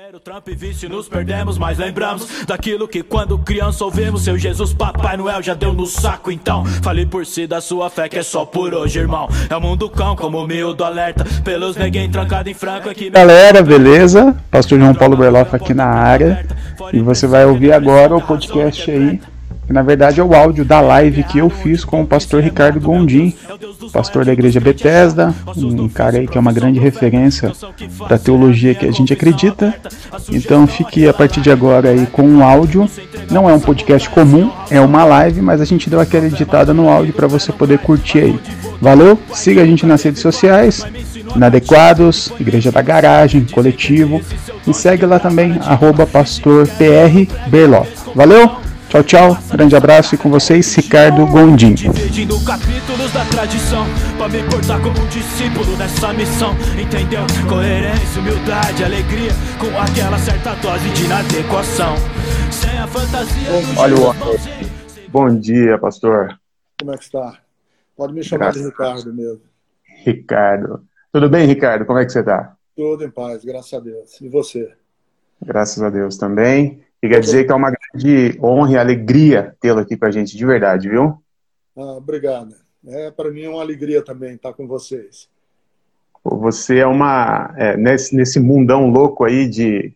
Dinheiro, Trump e vice, nos perdemos, mas lembramos daquilo que quando criança ouvimos. Seu Jesus, Papai Noel já deu no saco, então. Fale por si da sua fé, que é só por hoje, irmão. É o mundo cão, como miúdo alerta. Pelos neguinhos trancado em franco aqui. Galera, beleza? Pastor João Paulo Berloff aqui na área. E você vai ouvir agora o podcast aí que na verdade é o áudio da live que eu fiz com o pastor Ricardo Gondim, pastor da igreja Bethesda, um cara aí que é uma grande referência da teologia que a gente acredita. Então fique a partir de agora aí com um áudio. Não é um podcast comum, é uma live, mas a gente deu aquela editada no áudio para você poder curtir aí. Valeu? Siga a gente nas redes sociais, Inadequados, Igreja da Garagem, Coletivo. E segue lá também, arroba pastor PR. Valeu? Tchau, tchau. Grande abraço e com vocês, Ricardo Gondim. Dividindo capítulos da tradição, pra me portar como um discípulo nessa missão. Entendeu? Coerência, humildade, alegria, com aquela certa dose de inadequação. Sem a fantasia. Olha o Bom dia, pastor. Como é que está? Pode me chamar graças de Ricardo mesmo. Ricardo. Tudo bem, Ricardo? Como é que você está? Tudo em paz, graças a Deus. E você? Graças a Deus também. E quer dizer que é uma grande honra e alegria tê-lo aqui com a gente, de verdade, viu? Ah, obrigado. É, para mim é uma alegria também estar com vocês. Você é uma. É, nesse, nesse mundão louco aí de,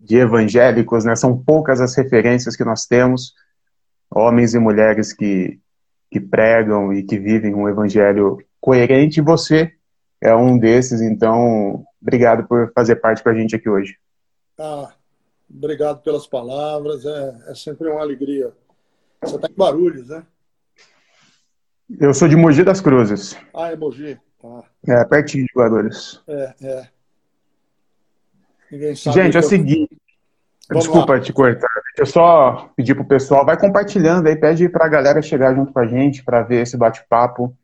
de evangélicos, né? São poucas as referências que nós temos, homens e mulheres que, que pregam e que vivem um evangelho coerente, e você é um desses, então, obrigado por fazer parte com a gente aqui hoje. Ah, Obrigado pelas palavras, é, é sempre uma alegria. Você está em Barulhos, né? Eu sou de Mogi das Cruzes. Ah, é Mogi. Tá. É, pertinho de Guarulhos. É, é. Ninguém sabe. Gente, é o eu... seguinte. Vamos Desculpa lá. te cortar. Deixa eu só pedir pro pessoal, vai compartilhando aí, pede pra galera chegar junto com a gente para ver esse bate-papo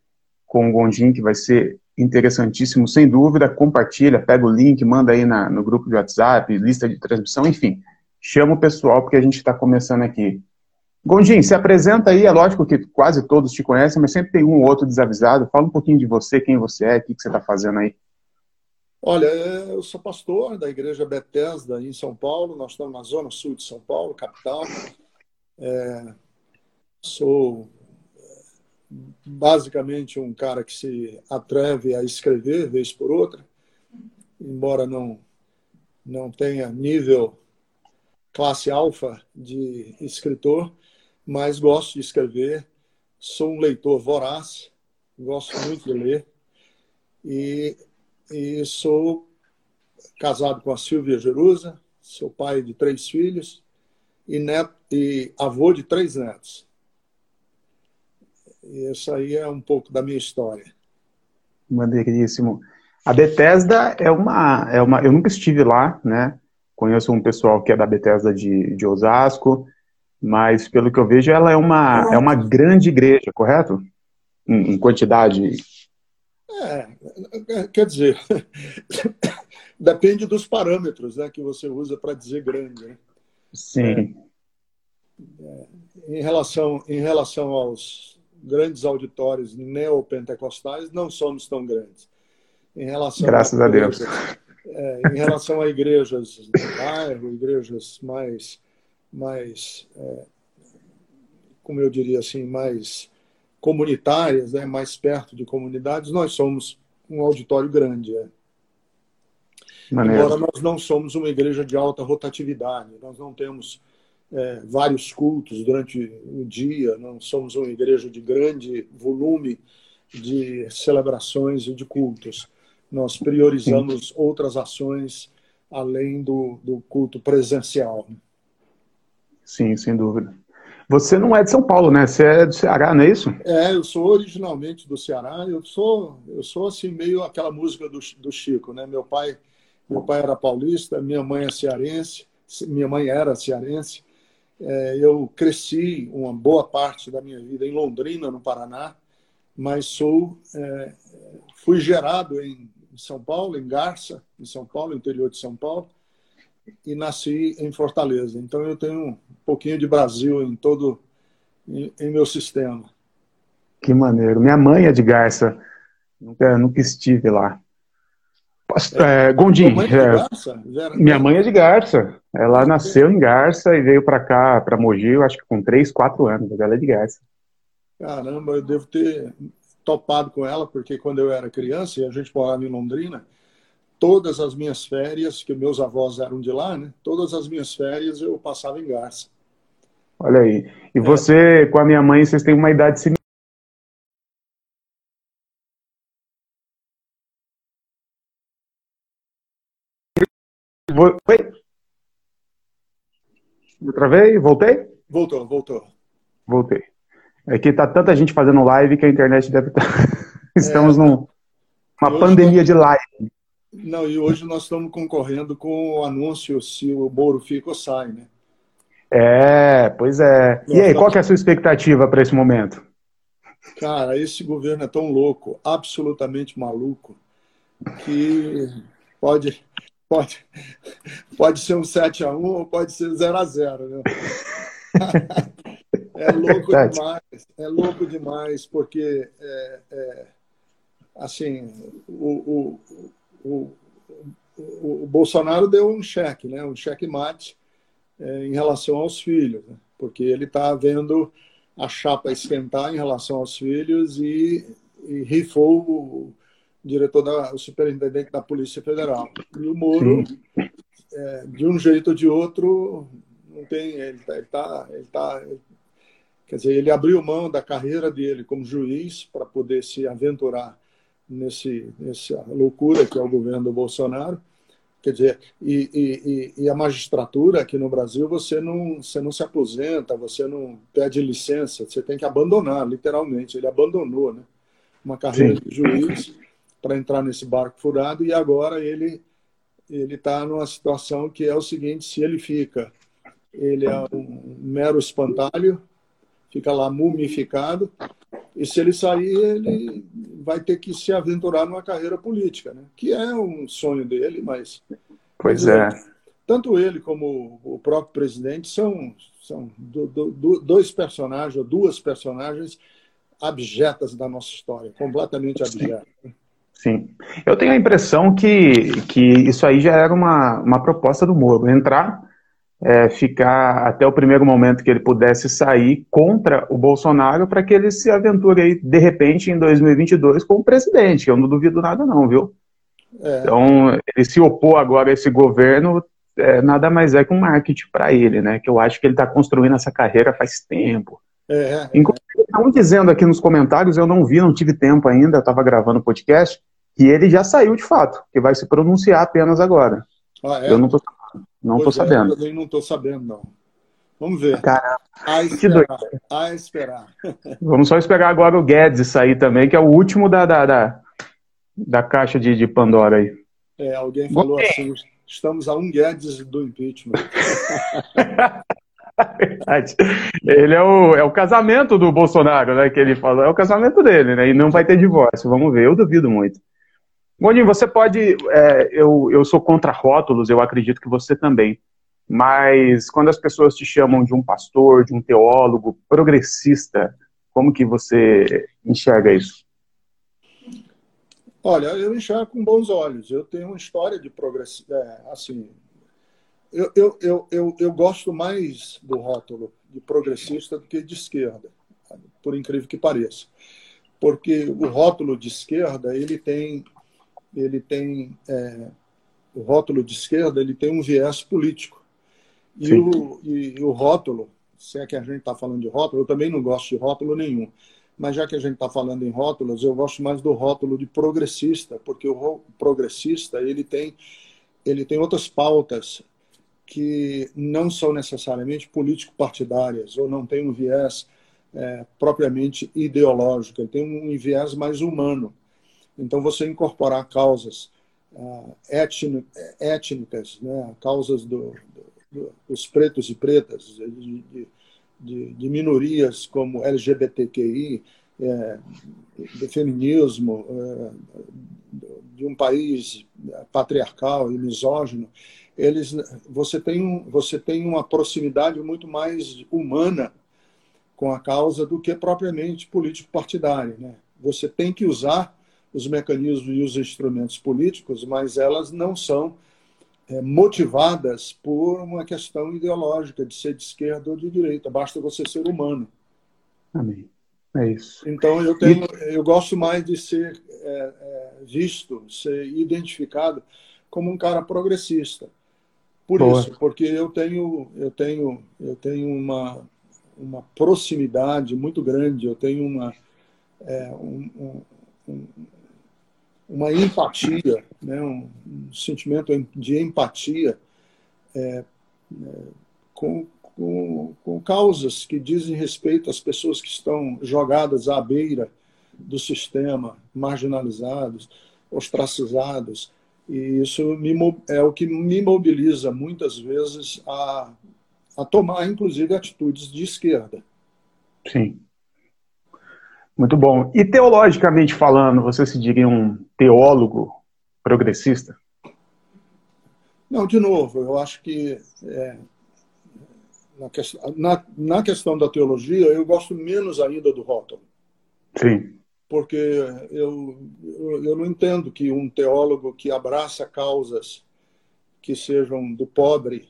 com o Gondim, que vai ser interessantíssimo, sem dúvida. Compartilha, pega o link, manda aí na, no grupo de WhatsApp, lista de transmissão, enfim. Chama o pessoal, porque a gente está começando aqui. Gondim, se apresenta aí, é lógico que quase todos te conhecem, mas sempre tem um ou outro desavisado. Fala um pouquinho de você, quem você é, o que, que você está fazendo aí. Olha, eu sou pastor da Igreja Bethesda em São Paulo, nós estamos na zona sul de São Paulo, capital. É, sou basicamente um cara que se atreve a escrever vez por outra, embora não não tenha nível classe alfa de escritor, mas gosto de escrever, sou um leitor voraz, gosto muito de ler e, e sou casado com a Silvia Jerusa, sou pai de três filhos e, neto, e avô de três netos. Isso aí é um pouco da minha história. Maneiríssimo. A Bethesda é uma, é uma. Eu nunca estive lá, né? Conheço um pessoal que é da Bethesda de, de Osasco, mas pelo que eu vejo, ela é uma, é uma grande igreja, correto? Em, em quantidade. É, quer dizer, depende dos parâmetros né, que você usa para dizer grande. Né? Sim. É, é, em, relação, em relação aos grandes auditórios neopentecostais, não somos tão grandes. Em relação Graças a, igrejas, a Deus. É, em relação a igrejas do bairro, igrejas mais, mais é, como eu diria assim, mais comunitárias, né, mais perto de comunidades, nós somos um auditório grande. É. Embora nós não somos uma igreja de alta rotatividade, nós não temos é, vários cultos durante o dia, não somos uma igreja de grande volume de celebrações e de cultos. Nós priorizamos Sim. outras ações além do, do culto presencial. Sim, sem dúvida. Você não é de São Paulo, né? Você é do Ceará, não é isso? É, eu sou originalmente do Ceará. Eu sou, eu sou assim meio aquela música do, do Chico, né? Meu pai, meu pai era paulista, minha mãe é cearense, minha mãe era cearense. É, eu cresci uma boa parte da minha vida em Londrina, no Paraná, mas sou é, fui gerado em São Paulo, em Garça, em São Paulo, interior de São Paulo, e nasci em Fortaleza. Então eu tenho um pouquinho de Brasil em todo em, em meu sistema. Que maneiro. Minha mãe é de Garça. Nunca, nunca estive lá. É, Gondim, mãe é, minha mãe é de Garça. Ela nasceu em Garça e veio para cá, para Mogi, eu acho que com 3, 4 anos. Ela é de Garça. Caramba, eu devo ter topado com ela, porque quando eu era criança e a gente morava em Londrina, todas as minhas férias, que meus avós eram de lá, né? Todas as minhas férias eu passava em Garça. Olha aí. E é. você, com a minha mãe, vocês têm uma idade similar. Oi? Eu travei? Voltei? Voltou, voltou. Voltei. É que tá tanta gente fazendo live que a internet deve estar. Tá... Estamos é, numa pandemia nós... de live. Não, e hoje nós estamos concorrendo com o anúncio se o Moro fica ou sai, né? É, pois é. E aí, qual que é a sua expectativa para esse momento? Cara, esse governo é tão louco, absolutamente maluco, que pode pode, pode ser um 7 a 1 ou pode ser 0 a 0 né? É louco demais, é louco demais, porque é, é, assim, o, o, o, o, Bolsonaro deu um cheque, né? um cheque mate é, em relação aos filhos, né? porque ele está vendo a chapa esquentar em relação aos filhos e, e rifou o, diretor da, o superintendente da Polícia Federal. E o Moro, é, de um jeito ou de outro, não tem, ele está, ele tá, ele tá, quer dizer, ele abriu mão da carreira dele como juiz para poder se aventurar nesse nessa loucura que é o governo do Bolsonaro. Quer dizer, e, e, e, a magistratura aqui no Brasil, você não, você não se aposenta, você não pede licença, você tem que abandonar, literalmente. Ele abandonou né? uma carreira Sim. de juiz para entrar nesse barco furado e agora ele ele está numa situação que é o seguinte: se ele fica, ele é um mero espantalho, fica lá mumificado, e se ele sair, ele vai ter que se aventurar numa carreira política, né? que é um sonho dele, mas. Pois é. Tanto ele como o próprio presidente são, são do, do, dois personagens, ou duas personagens abjetas da nossa história, completamente abjetas. Sim. Eu tenho a impressão que, que isso aí já era uma, uma proposta do Moro. Entrar, é, ficar até o primeiro momento que ele pudesse sair contra o Bolsonaro para que ele se aventure aí, de repente, em 2022 com o presidente. Eu não duvido nada não, viu? É. Então, ele se opor agora a esse governo, é, nada mais é que um marketing para ele, né? Que eu acho que ele está construindo essa carreira faz tempo. É. Inclusive, estão dizendo aqui nos comentários, eu não vi, não tive tempo ainda, estava gravando o podcast, que ele já saiu de fato, que vai se pronunciar apenas agora. Ah, é? Eu não estou não tô sabendo. Eu também não estou sabendo, não. Vamos ver. Caramba. A esperar. A esperar. Vamos só esperar agora o Guedes sair também, que é o último da, da, da, da caixa de, de Pandora aí. É, alguém falou Bom, assim, estamos a um Guedes do impeachment. Verdade. Ele é o, é o casamento do Bolsonaro, né? Que ele falou, é o casamento dele, né? E não vai ter divórcio. Vamos ver, eu duvido muito. Gondinho, você pode. É, eu, eu sou contra rótulos, eu acredito que você também. Mas quando as pessoas te chamam de um pastor, de um teólogo, progressista, como que você enxerga isso? Olha, eu enxergo com bons olhos. Eu tenho uma história de progressista, é, assim. Eu, eu, eu, eu, eu gosto mais do rótulo de progressista do que de esquerda, por incrível que pareça. Porque o rótulo de esquerda, ele tem ele tem é, o rótulo de esquerda ele tem um viés político. E o, e, e o rótulo se é que a gente está falando de rótulo eu também não gosto de rótulo nenhum. Mas já que a gente está falando em rótulos eu gosto mais do rótulo de progressista porque o progressista ele tem ele tem outras pautas que não são necessariamente político-partidárias ou não tem um viés é, propriamente ideológico, ele tem um viés mais humano. Então, você incorporar causas uh, étnicas, né, causas do, do, dos pretos e pretas, de, de, de minorias como LGBTQI, é, do feminismo, é, de um país patriarcal e misógino, eles, você, tem um, você tem uma proximidade muito mais humana com a causa do que propriamente político-partidária. Né? Você tem que usar os mecanismos e os instrumentos políticos, mas elas não são é, motivadas por uma questão ideológica de ser de esquerda ou de direita. Basta você ser humano. Amém. É isso. Então eu tenho, eu gosto mais de ser é, é, visto, ser identificado como um cara progressista. Por Boa. isso, porque eu tenho, eu tenho, eu tenho uma, uma proximidade muito grande, eu tenho uma, é, um, um, uma empatia, né, um, um, sentimento de empatia é, é, com, com, com causas que dizem respeito às pessoas que estão jogadas à beira do sistema, marginalizados, ostracizados. E isso me, é o que me mobiliza muitas vezes a, a tomar, inclusive, atitudes de esquerda. Sim. Muito bom. E teologicamente falando, você se diria um teólogo progressista? Não, de novo, eu acho que é, na, questão, na, na questão da teologia, eu gosto menos ainda do rótulo. Sim. Porque eu, eu, eu não entendo que um teólogo que abraça causas que sejam do pobre,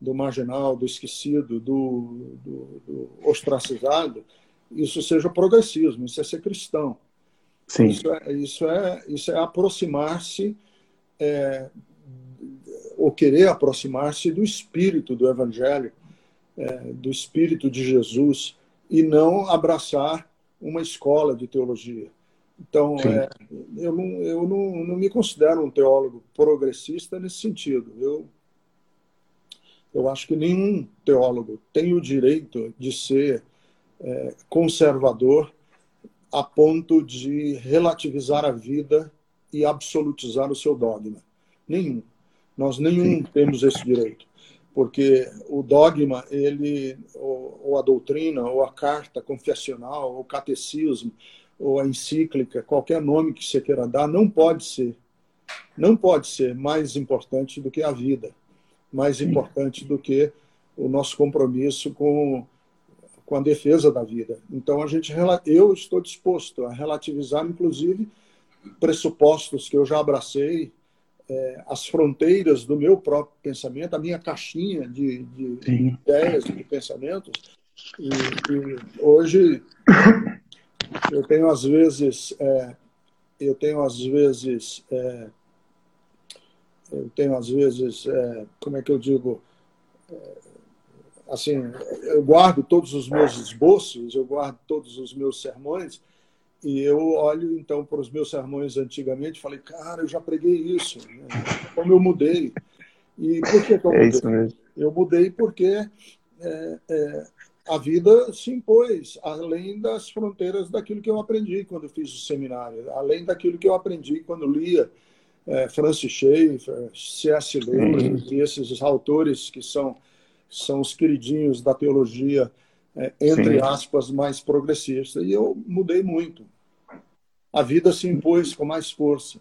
do marginal, do esquecido, do, do, do ostracizado, isso seja progressismo, isso é ser cristão. Sim. Isso é, isso é, isso é aproximar-se, é, ou querer aproximar-se do espírito do Evangelho, é, do espírito de Jesus, e não abraçar uma escola de teologia. Então, é, eu, não, eu não, não me considero um teólogo progressista nesse sentido. Eu, eu acho que nenhum teólogo tem o direito de ser é, conservador a ponto de relativizar a vida e absolutizar o seu dogma. Nenhum. Nós nenhum Sim. temos esse direito, porque o dogma, ele, ou, ou, a doutrina, ou a carta confessional, ou o catecismo, ou a encíclica, qualquer nome que você queira dar, não pode ser, não pode ser mais importante do que a vida, mais Sim. importante do que o nosso compromisso com com a defesa da vida. Então a gente eu estou disposto a relativizar inclusive pressupostos que eu já abracei, é, as fronteiras do meu próprio pensamento, a minha caixinha de, de ideias e de pensamentos. E, e, hoje eu tenho às vezes é, eu tenho às vezes é, eu tenho às vezes como é que eu digo assim, eu guardo todos os meus esboços, eu guardo todos os meus sermões, e eu olho então para os meus sermões antigamente e falei, cara, eu já preguei isso, né? como eu mudei. E por que, que eu é mudei? É isso mesmo. Eu mudei porque é, é, a vida se impôs além das fronteiras daquilo que eu aprendi quando fiz o seminário, além daquilo que eu aprendi quando lia é, Francis Schaeffer, C.S. Lewis e esses autores que são são os queridinhos da teologia, é, entre Sim. aspas, mais progressista. E eu mudei muito. A vida se impôs com mais força.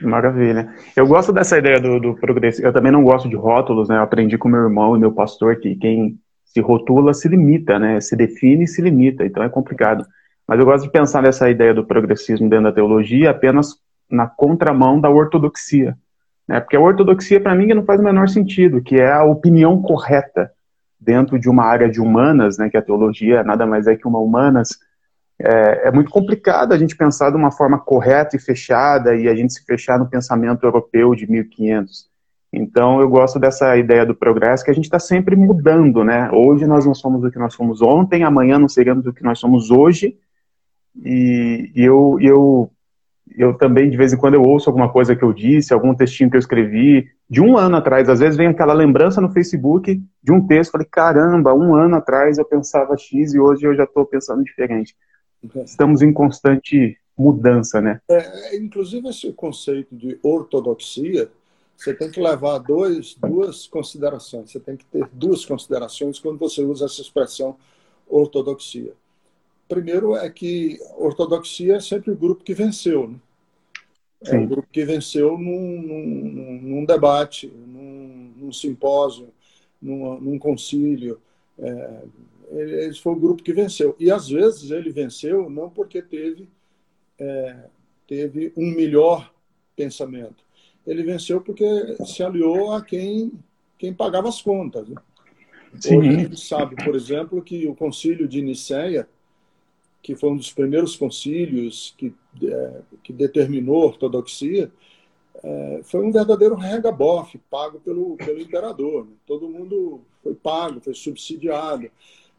Maravilha. Eu gosto dessa ideia do, do progressivo. Eu também não gosto de rótulos, né? Eu aprendi com meu irmão e meu pastor que quem se rotula se limita, né? Se define e se limita. Então é complicado. Mas eu gosto de pensar nessa ideia do progressismo dentro da teologia apenas na contramão da ortodoxia. Né? Porque a ortodoxia, para mim, não faz o menor sentido, que é a opinião correta dentro de uma área de humanas, né, que a teologia nada mais é que uma humanas, é, é, muito complicado a gente pensar de uma forma correta e fechada e a gente se fechar no pensamento europeu de 1500. Então, eu gosto dessa ideia do progresso, que a gente está sempre mudando, né? Hoje nós não somos o que nós fomos ontem, amanhã não seremos o que nós somos hoje. E, e eu, eu eu também, de vez em quando, eu ouço alguma coisa que eu disse, algum textinho que eu escrevi, de um ano atrás. Às vezes vem aquela lembrança no Facebook de um texto, falei, caramba, um ano atrás eu pensava X e hoje eu já estou pensando diferente. Estamos em constante mudança, né? É, inclusive, esse conceito de ortodoxia, você tem que levar dois, duas considerações. Você tem que ter duas considerações quando você usa essa expressão ortodoxia. Primeiro é que ortodoxia é sempre o grupo que venceu. Né? É o grupo que venceu num, num, num debate, num, num simpósio, num, num concílio. É, ele foi o grupo que venceu. E às vezes ele venceu não porque teve é, teve um melhor pensamento. Ele venceu porque se aliou a quem, quem pagava as contas. Né? Hoje a gente sabe, por exemplo, que o concílio de Nicéia, que foi um dos primeiros concílios que, é, que determinou a ortodoxia, é, foi um verdadeiro regabof pago pelo, pelo imperador. Né? Todo mundo foi pago, foi subsidiado.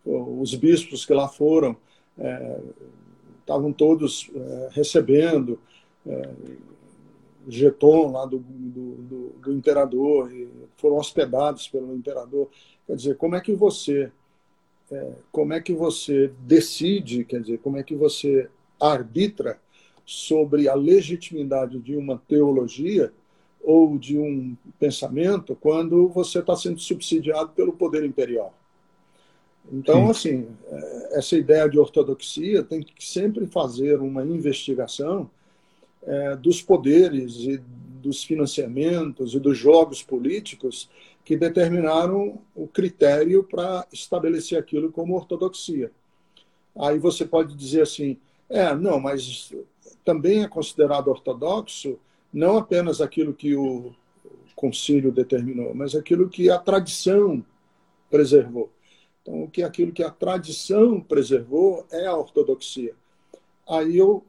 Os bispos que lá foram é, estavam todos é, recebendo é, jeton lá do, do, do, do imperador foram hospedados pelo imperador. Quer dizer, como é que você é, como é que você decide, quer dizer, como é que você arbitra sobre a legitimidade de uma teologia ou de um pensamento quando você está sendo subsidiado pelo poder imperial. Então, Sim. assim, é, essa ideia de ortodoxia tem que sempre fazer uma investigação é, dos poderes e dos financiamentos e dos jogos políticos que determinaram o critério para estabelecer aquilo como ortodoxia. Aí você pode dizer assim, é, não, mas também é considerado ortodoxo não apenas aquilo que o concílio determinou, mas aquilo que a tradição preservou. Então, o que aquilo que a tradição preservou é a ortodoxia. Aí eu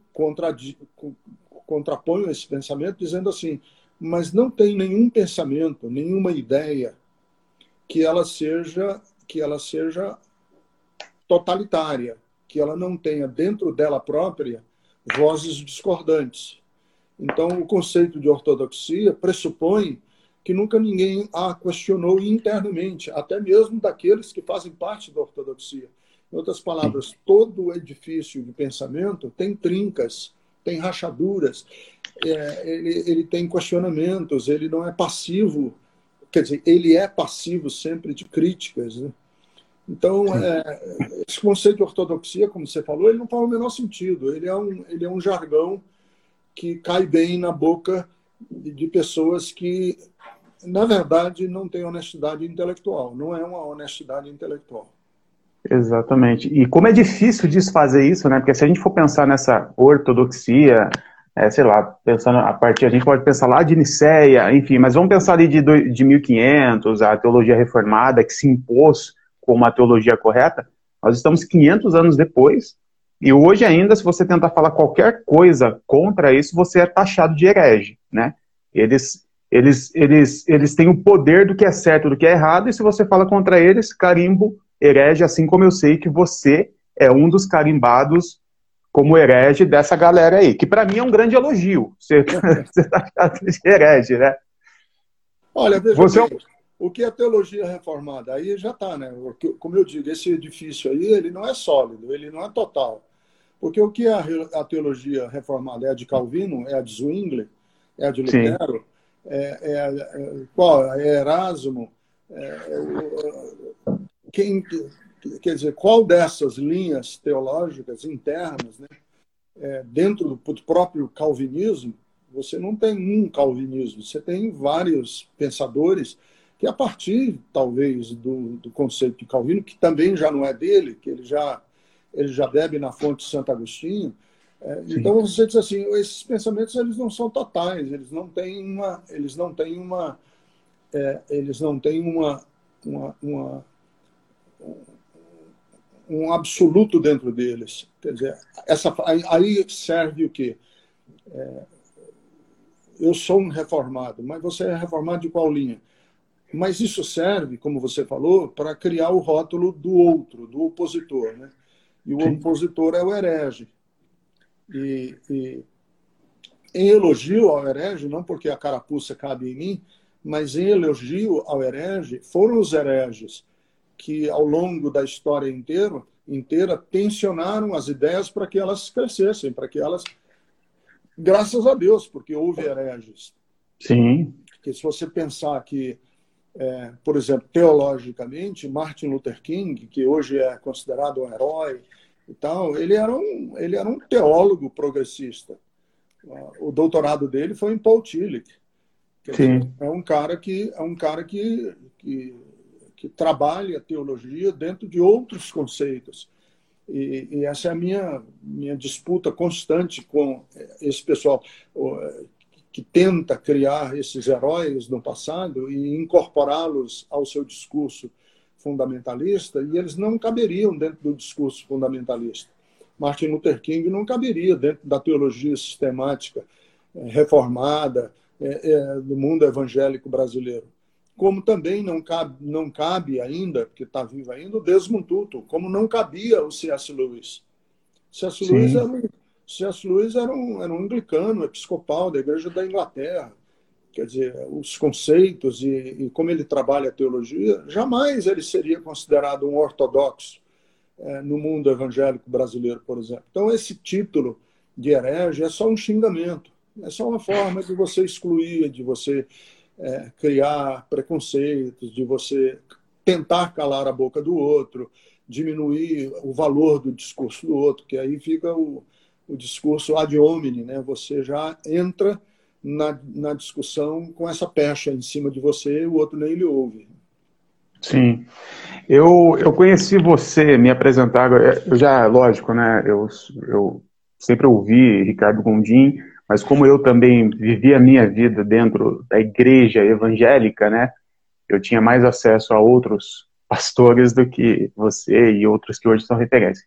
contraponho esse pensamento dizendo assim: mas não tem nenhum pensamento, nenhuma ideia que ela seja que ela seja totalitária, que ela não tenha dentro dela própria vozes discordantes. Então, o conceito de ortodoxia pressupõe que nunca ninguém a questionou internamente, até mesmo daqueles que fazem parte da ortodoxia. Em outras palavras, todo edifício de pensamento tem trincas, tem rachaduras, é, ele, ele tem questionamentos, ele não é passivo, quer dizer, ele é passivo sempre de críticas. Né? Então, é, esse conceito de ortodoxia, como você falou, ele não faz o menor sentido. Ele é um, ele é um jargão que cai bem na boca de pessoas que na verdade, não tem honestidade intelectual. Não é uma honestidade intelectual. Exatamente. E como é difícil desfazer isso, né? Porque se a gente for pensar nessa ortodoxia, é, sei lá, pensando a partir, a gente pode pensar lá de Nicéia, enfim, mas vamos pensar ali de, de 1500, a teologia reformada que se impôs como a teologia correta. Nós estamos 500 anos depois, e hoje ainda, se você tentar falar qualquer coisa contra isso, você é taxado de herege, né? Eles eles, eles, eles têm o poder do que é certo do que é errado, e se você fala contra eles, carimbo herege, assim como eu sei que você é um dos carimbados como herege dessa galera aí, que para mim é um grande elogio. Você está achando de herege, né? Olha, veja você... É bem, o que é teologia reformada? Aí já está, né? Como eu digo, esse edifício aí, ele não é sólido, ele não é total. Porque o que é a teologia reformada? É a de Calvino? É a de Zwingli? É a de Lutero? É, é, é, qual? É Erasmo? É, é quem, quer dizer, qual dessas linhas teológicas internas, né, é, dentro do próprio calvinismo, você não tem um calvinismo, você tem vários pensadores que a partir, talvez, do, do conceito de Calvino, que também já não é dele, que ele já, ele já bebe na fonte de Santo Agostinho, é, então você diz assim, esses pensamentos eles não são totais, eles não têm uma, eles não têm uma, é, eles não têm uma, uma, uma, um absoluto dentro deles. Quer dizer, essa, aí serve o quê? É, eu sou um reformado, mas você é reformado de qual linha? Mas isso serve, como você falou, para criar o rótulo do outro, do opositor, né? E o Sim. opositor é o herege. E, e, em elogio ao herege, não porque a carapuça cabe em mim, mas em elogio ao herege, foram os hereges que, ao longo da história inteira, inteira tensionaram as ideias para que elas crescessem, para que elas. Graças a Deus, porque houve hereges. Sim. Que se você pensar que, é, por exemplo, teologicamente, Martin Luther King, que hoje é considerado um herói, e tal. Ele era um, ele era um teólogo progressista. O doutorado dele foi em Paul Tillich. Sim. É um cara que é um cara que, que, que trabalha teologia dentro de outros conceitos. E, e, essa é a minha, minha disputa constante com esse pessoal que tenta criar esses heróis no passado e incorporá-los ao seu discurso fundamentalista, e eles não caberiam dentro do discurso fundamentalista. Martin Luther King não caberia dentro da teologia sistemática eh, reformada é, é, do mundo evangélico brasileiro. Como também não cabe, não cabe ainda, porque está vivo ainda, o Desmond Tutu, como não cabia o C.S. Lewis. C.S. Lewis era um C.S. Lewis era um, era um anglicano, episcopal da Igreja da Inglaterra. Quer dizer, os conceitos e, e como ele trabalha a teologia, jamais ele seria considerado um ortodoxo é, no mundo evangélico brasileiro, por exemplo. Então, esse título de herege é só um xingamento, é só uma forma de você excluir, de você é, criar preconceitos, de você tentar calar a boca do outro, diminuir o valor do discurso do outro, que aí fica o, o discurso ad hominem, né? Você já entra na, na discussão com essa pecha em cima de você o outro nem lhe ouve. Sim. Eu, eu conheci você, me apresentar, eu já, lógico, né? Eu, eu sempre ouvi Ricardo Gondim, mas como eu também vivi a minha vida dentro da igreja evangélica, né? Eu tinha mais acesso a outros pastores do que você e outros que hoje são referência.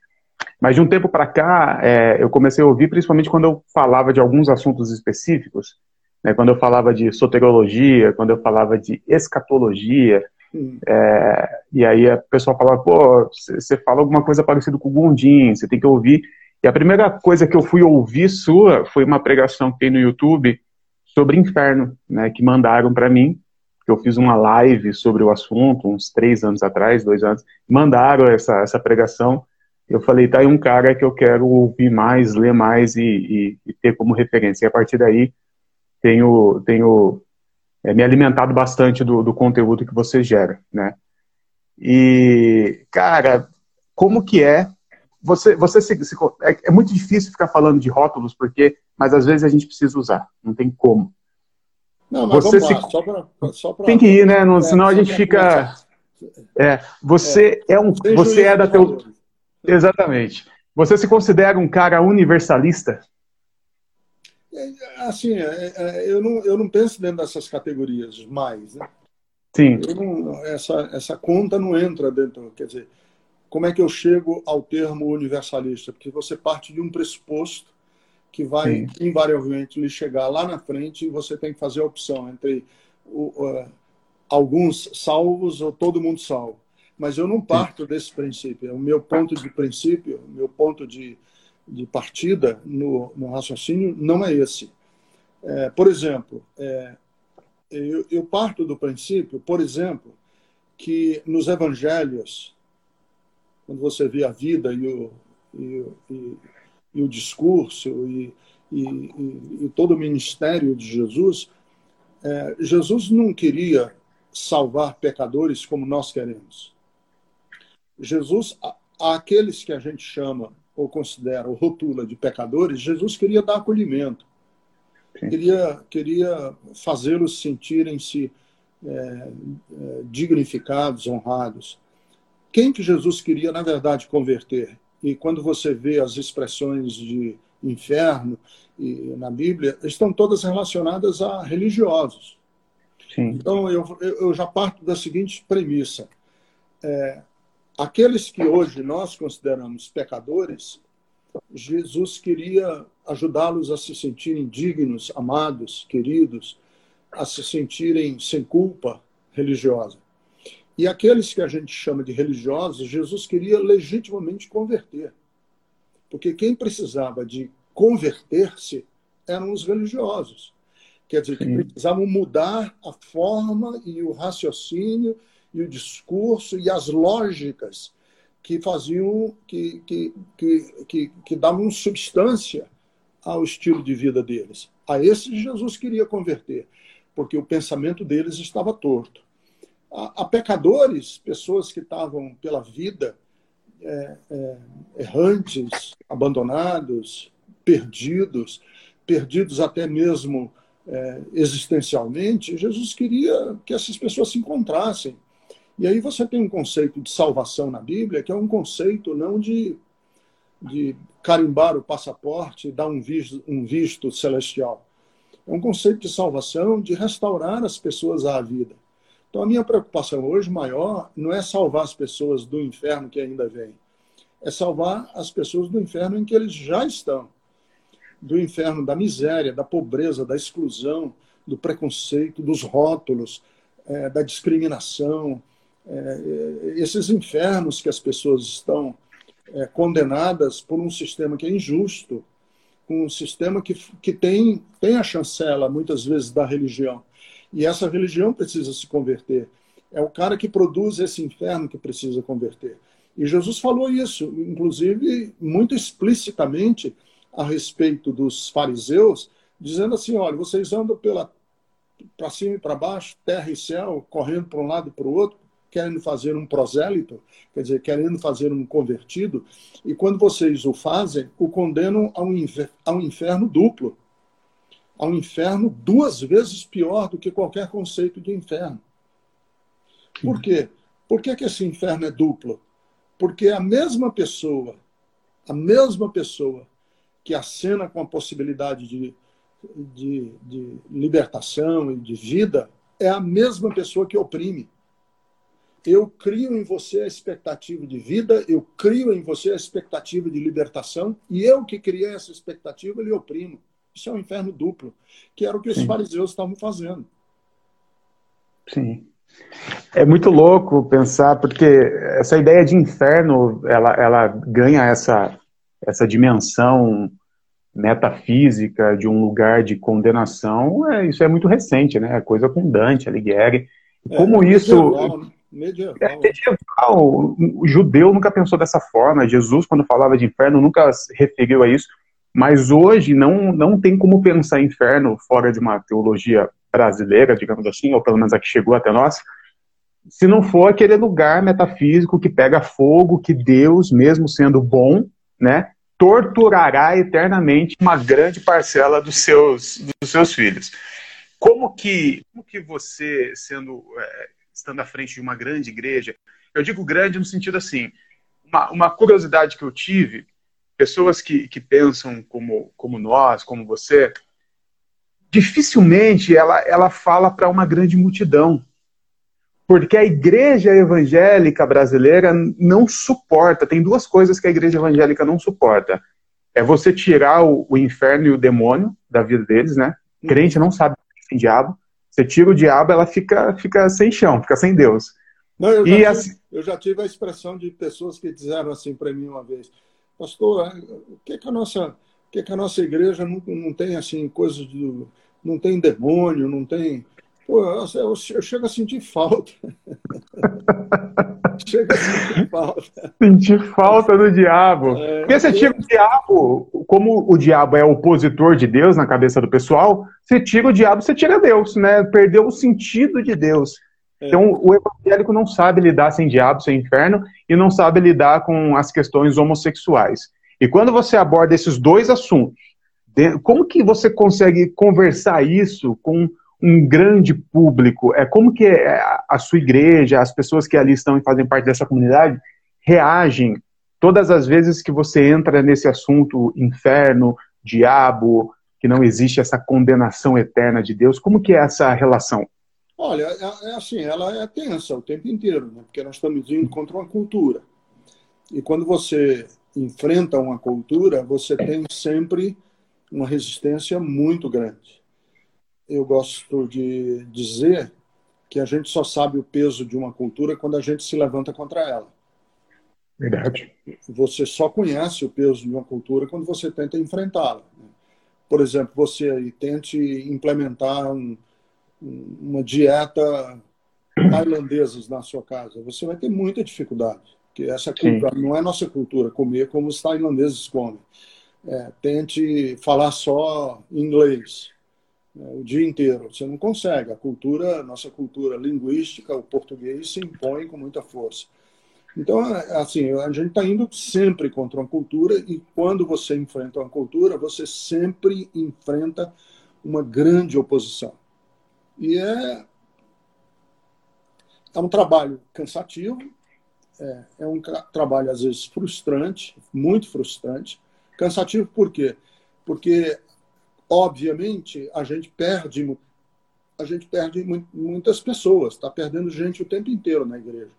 Mas de um tempo para cá, é, eu comecei a ouvir, principalmente quando eu falava de alguns assuntos específicos, né, quando eu falava de soteriologia, quando eu falava de escatologia, é, e aí a pessoa falava, pô, você fala alguma coisa parecida com o Gondim, você tem que ouvir. E a primeira coisa que eu fui ouvir sua foi uma pregação que tem no YouTube sobre inferno, né, que mandaram para mim, que eu fiz uma live sobre o assunto, uns três anos atrás, dois anos, mandaram essa, essa pregação, eu falei, tá aí um cara que eu quero ouvir mais, ler mais e, e, e ter como referência. E a partir daí, tenho, tenho é, me alimentado bastante do, do conteúdo que você gera, né? E, cara, como que é? Você, você se, se, é, é, muito difícil ficar falando de rótulos, porque, mas às vezes a gente precisa usar, não tem como. Não, mas você vamos lá, se, só pra, só pra, tem que ir, né? Não, é, senão a gente fica. É, você é, é um, você é da teu, Exatamente. Você se considera um cara universalista? É, assim, é, é, eu não, eu não penso dentro dessas categorias mais. Né? Sim. Não, essa, essa conta não entra dentro. Quer dizer, como é que eu chego ao termo universalista? Porque você parte de um pressuposto que vai Sim. invariavelmente lhe chegar lá na frente e você tem que fazer a opção entre o, uh, alguns salvos ou todo mundo salvo. Mas eu não parto desse princípio. O meu ponto de princípio, o meu ponto de, de partida no, no raciocínio não é esse. É, por exemplo, é, eu, eu, parto do princípio, por exemplo, que nos evangelhos, quando você vê a vida e o, e, e, e o discurso e, e, todo o ministério de Jesus, é, Jesus não queria salvar pecadores como nós queremos. Jesus, aqueles que a gente chama ou considera ou rotula de pecadores, Jesus queria dar acolhimento. Queria, queria fazê-los sentirem-se é, é, dignificados, honrados. Quem que Jesus queria, na verdade, converter? E quando você vê as expressões de inferno e, na Bíblia, estão todas relacionadas a religiosos. Sim. Então, eu, eu já parto da seguinte premissa. É, Aqueles que hoje nós consideramos pecadores, Jesus queria ajudá-los a se sentirem dignos, amados, queridos, a se sentirem sem culpa religiosa. E aqueles que a gente chama de religiosos, Jesus queria legitimamente converter. Porque quem precisava de converter-se eram os religiosos. Quer dizer, que precisavam mudar a forma e o raciocínio e o discurso e as lógicas que faziam, que, que, que, que, que davam substância ao estilo de vida deles. A esses Jesus queria converter, porque o pensamento deles estava torto. A, a pecadores, pessoas que estavam pela vida é, é, errantes, abandonados, perdidos, perdidos até mesmo é, existencialmente, Jesus queria que essas pessoas se encontrassem e aí você tem um conceito de salvação na Bíblia que é um conceito não de, de carimbar o passaporte e dar um visto, um visto celestial. É um conceito de salvação, de restaurar as pessoas à vida. Então, a minha preocupação hoje maior não é salvar as pessoas do inferno que ainda vem, é salvar as pessoas do inferno em que eles já estão. Do inferno da miséria, da pobreza, da exclusão, do preconceito, dos rótulos, é, da discriminação, é, esses infernos que as pessoas estão é, condenadas por um sistema que é injusto, um sistema que, que tem, tem a chancela, muitas vezes, da religião. E essa religião precisa se converter. É o cara que produz esse inferno que precisa converter. E Jesus falou isso, inclusive, muito explicitamente a respeito dos fariseus, dizendo assim: olha, vocês andam pela para cima e para baixo, terra e céu, correndo para um lado e para o outro, querendo fazer um prosélito, quer dizer, querendo fazer um convertido, e quando vocês o fazem, o condenam a um inferno, a um inferno duplo, a um inferno duas vezes pior do que qualquer conceito de inferno. Por quê? Por que, que esse inferno é duplo? Porque a mesma pessoa, a mesma pessoa que acena com a possibilidade de, de, de libertação e de vida, é a mesma pessoa que oprime. Eu crio em você a expectativa de vida, eu crio em você a expectativa de libertação, e eu que criei essa expectativa, lhe oprimo. Isso é um inferno duplo, que era o que Sim. os fariseus estavam fazendo. Sim. É muito louco pensar, porque essa ideia de inferno, ela, ela ganha essa, essa dimensão metafísica de um lugar de condenação, é, isso é muito recente, né? É coisa com Dante, Alighieri. É, Como é, isso... Né? Medieval. É medieval. O judeu nunca pensou dessa forma. Jesus, quando falava de inferno, nunca se referiu a isso. Mas hoje não, não tem como pensar inferno fora de uma teologia brasileira, digamos assim, ou pelo menos a que chegou até nós, se não for aquele lugar metafísico que pega fogo, que Deus, mesmo sendo bom, né, torturará eternamente uma grande parcela dos seus, dos seus filhos. Como que, como que você, sendo é, estando à frente de uma grande igreja, eu digo grande no sentido assim, uma, uma curiosidade que eu tive, pessoas que, que pensam como, como nós, como você, dificilmente ela, ela fala para uma grande multidão. Porque a igreja evangélica brasileira não suporta. Tem duas coisas que a igreja evangélica não suporta. É você tirar o, o inferno e o demônio da vida deles, né? O crente não sabe que tem diabo. Você tira o diabo, ela fica, fica sem chão, fica sem Deus. Não, eu, já tive, assim... eu já tive a expressão de pessoas que disseram assim para mim uma vez, pastor, o que, que a nossa, o que, que a nossa igreja não, não tem assim coisas do, não tem demônio, não tem Pô, eu, eu, eu chego a sentir falta. chega a sentir falta. Sentir falta do diabo. É, Porque você tira o diabo, como o diabo é opositor de Deus na cabeça do pessoal, você tira o diabo, você tira Deus, né? Perdeu o sentido de Deus. É. Então, o evangélico não sabe lidar sem diabo, sem inferno, e não sabe lidar com as questões homossexuais. E quando você aborda esses dois assuntos, como que você consegue conversar isso com um grande público, é como que é, a sua igreja, as pessoas que ali estão e fazem parte dessa comunidade reagem todas as vezes que você entra nesse assunto inferno, diabo, que não existe essa condenação eterna de Deus. Como que é essa relação? Olha, é, é assim, ela é tensa o tempo inteiro, né? porque nós estamos indo contra uma cultura. E quando você enfrenta uma cultura, você tem sempre uma resistência muito grande eu gosto de dizer que a gente só sabe o peso de uma cultura quando a gente se levanta contra ela. Verdade. Você só conhece o peso de uma cultura quando você tenta enfrentá-la. Por exemplo, você tente implementar um, uma dieta tailandesa na sua casa. Você vai ter muita dificuldade, porque essa cultura Sim. não é nossa cultura comer como os tailandeses comem. É, tente falar só inglês né, o dia inteiro. Você não consegue. A cultura, nossa cultura linguística, o português se impõe com muita força. Então, é, assim, a gente está indo sempre contra uma cultura e quando você enfrenta uma cultura, você sempre enfrenta uma grande oposição. E é, é um trabalho cansativo, é, é um trabalho, às vezes, frustrante, muito frustrante. Cansativo por quê? Porque, obviamente, a gente perde, a gente perde muitas pessoas, está perdendo gente o tempo inteiro na igreja.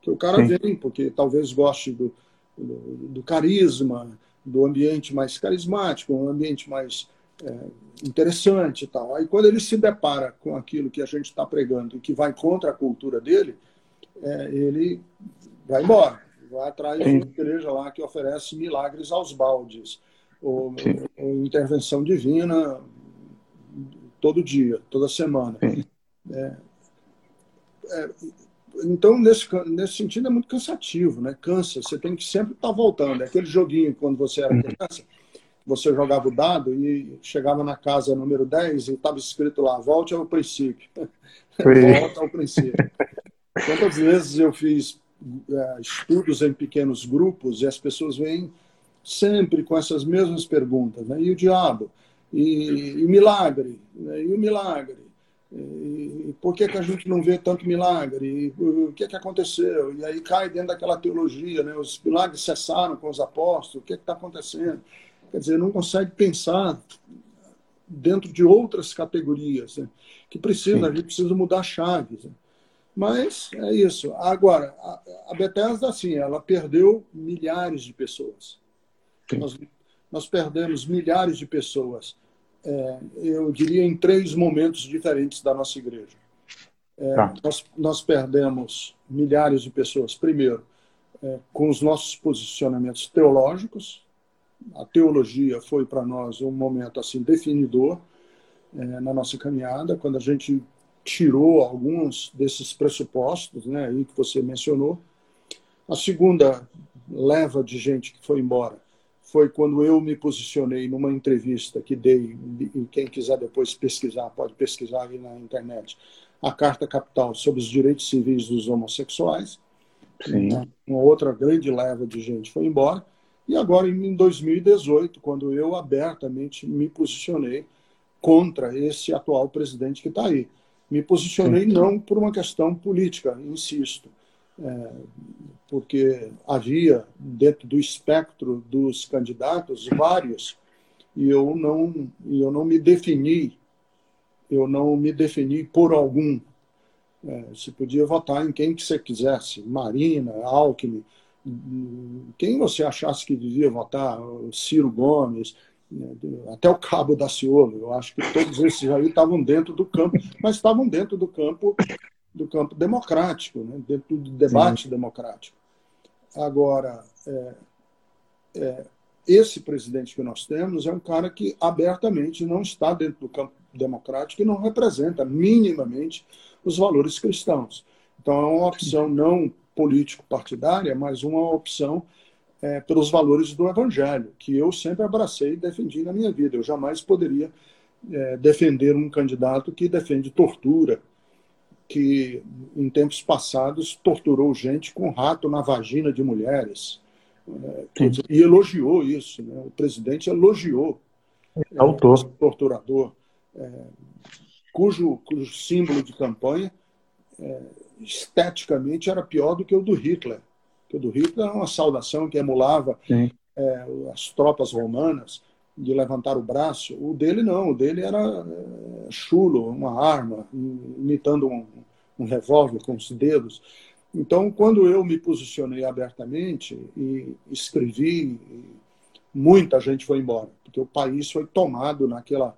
Que o cara Sim. vem porque talvez goste do, do, do, carisma, do ambiente mais carismático, um ambiente mais é, interessante e tal. Aí quando ele se depara com aquilo que a gente está pregando e que vai contra a cultura dele, é, ele vai embora, vai atrás Sim. de uma igreja lá que oferece milagres aos baldes, ou, ou intervenção divina todo dia, toda semana. É, é, então, nesse, nesse sentido, é muito cansativo, né? Cansa, você tem que sempre estar tá voltando. É aquele joguinho, quando você era criança, você jogava o dado e chegava na casa número 10 e estava escrito lá, volte ao princípio. Volta ao princípio. Quantas vezes eu fiz é, estudos em pequenos grupos e as pessoas vêm sempre com essas mesmas perguntas, né? E o diabo? E, e o milagre? Né? E o milagre? E, por que, que a gente não vê tanto milagre? E, o que, que aconteceu? E aí cai dentro daquela teologia, né? Os milagres cessaram com os apóstolos, o que está acontecendo? Quer dizer, não consegue pensar dentro de outras categorias, né? que precisa, a gente precisa mudar chaves. Né? Mas é isso. Agora, a, Bethesda, assim, ela perdeu milhares de pessoas. Nós, nós, perdemos milhares de pessoas, é, eu diria, em três momentos diferentes da nossa igreja. É, tá. nós, nós, perdemos milhares de pessoas, primeiro, é, com os nossos posicionamentos teológicos. A teologia foi para nós um momento assim definidor é, na nossa caminhada, quando a gente tirou alguns desses pressupostos, né, aí que você mencionou. A segunda leva de gente que foi embora foi quando eu me posicionei numa entrevista que dei, e quem quiser depois pesquisar, pode pesquisar aí na internet, a Carta Capital sobre os direitos civis dos homossexuais. Sim. Né, uma outra grande leva de gente foi embora. E agora, em 2018, quando eu abertamente me posicionei contra esse atual presidente que está aí. Me posicionei não por uma questão política, insisto, é, porque havia dentro do espectro dos candidatos vários e eu não eu não me defini eu não me defini por algum é, você podia votar em quem que você quisesse Marina Alckmin quem você achasse que devia votar Ciro Gomes né, até o Cabo da Ciolo, eu acho que todos esses aí estavam dentro do campo, mas estavam dentro do campo do campo democrático, né? dentro do debate Sim. democrático. Agora, é, é, esse presidente que nós temos é um cara que abertamente não está dentro do campo democrático e não representa minimamente os valores cristãos. Então, é uma opção não político-partidária, mas uma opção é, pelos valores do Evangelho, que eu sempre abracei e defendi na minha vida. Eu jamais poderia é, defender um candidato que defende tortura, que em tempos passados torturou gente com rato na vagina de mulheres. É, dizer, e elogiou isso. Né? O presidente elogiou é, Autor. torturador, é, cujo, cujo símbolo de campanha é, esteticamente era pior do que o do Hitler que o do Hitler era uma saudação que emulava é, as tropas romanas de levantar o braço. O dele não, o dele era é, chulo, uma arma, imitando um, um revólver com os dedos. Então, quando eu me posicionei abertamente e escrevi, muita gente foi embora, porque o país foi tomado naquela,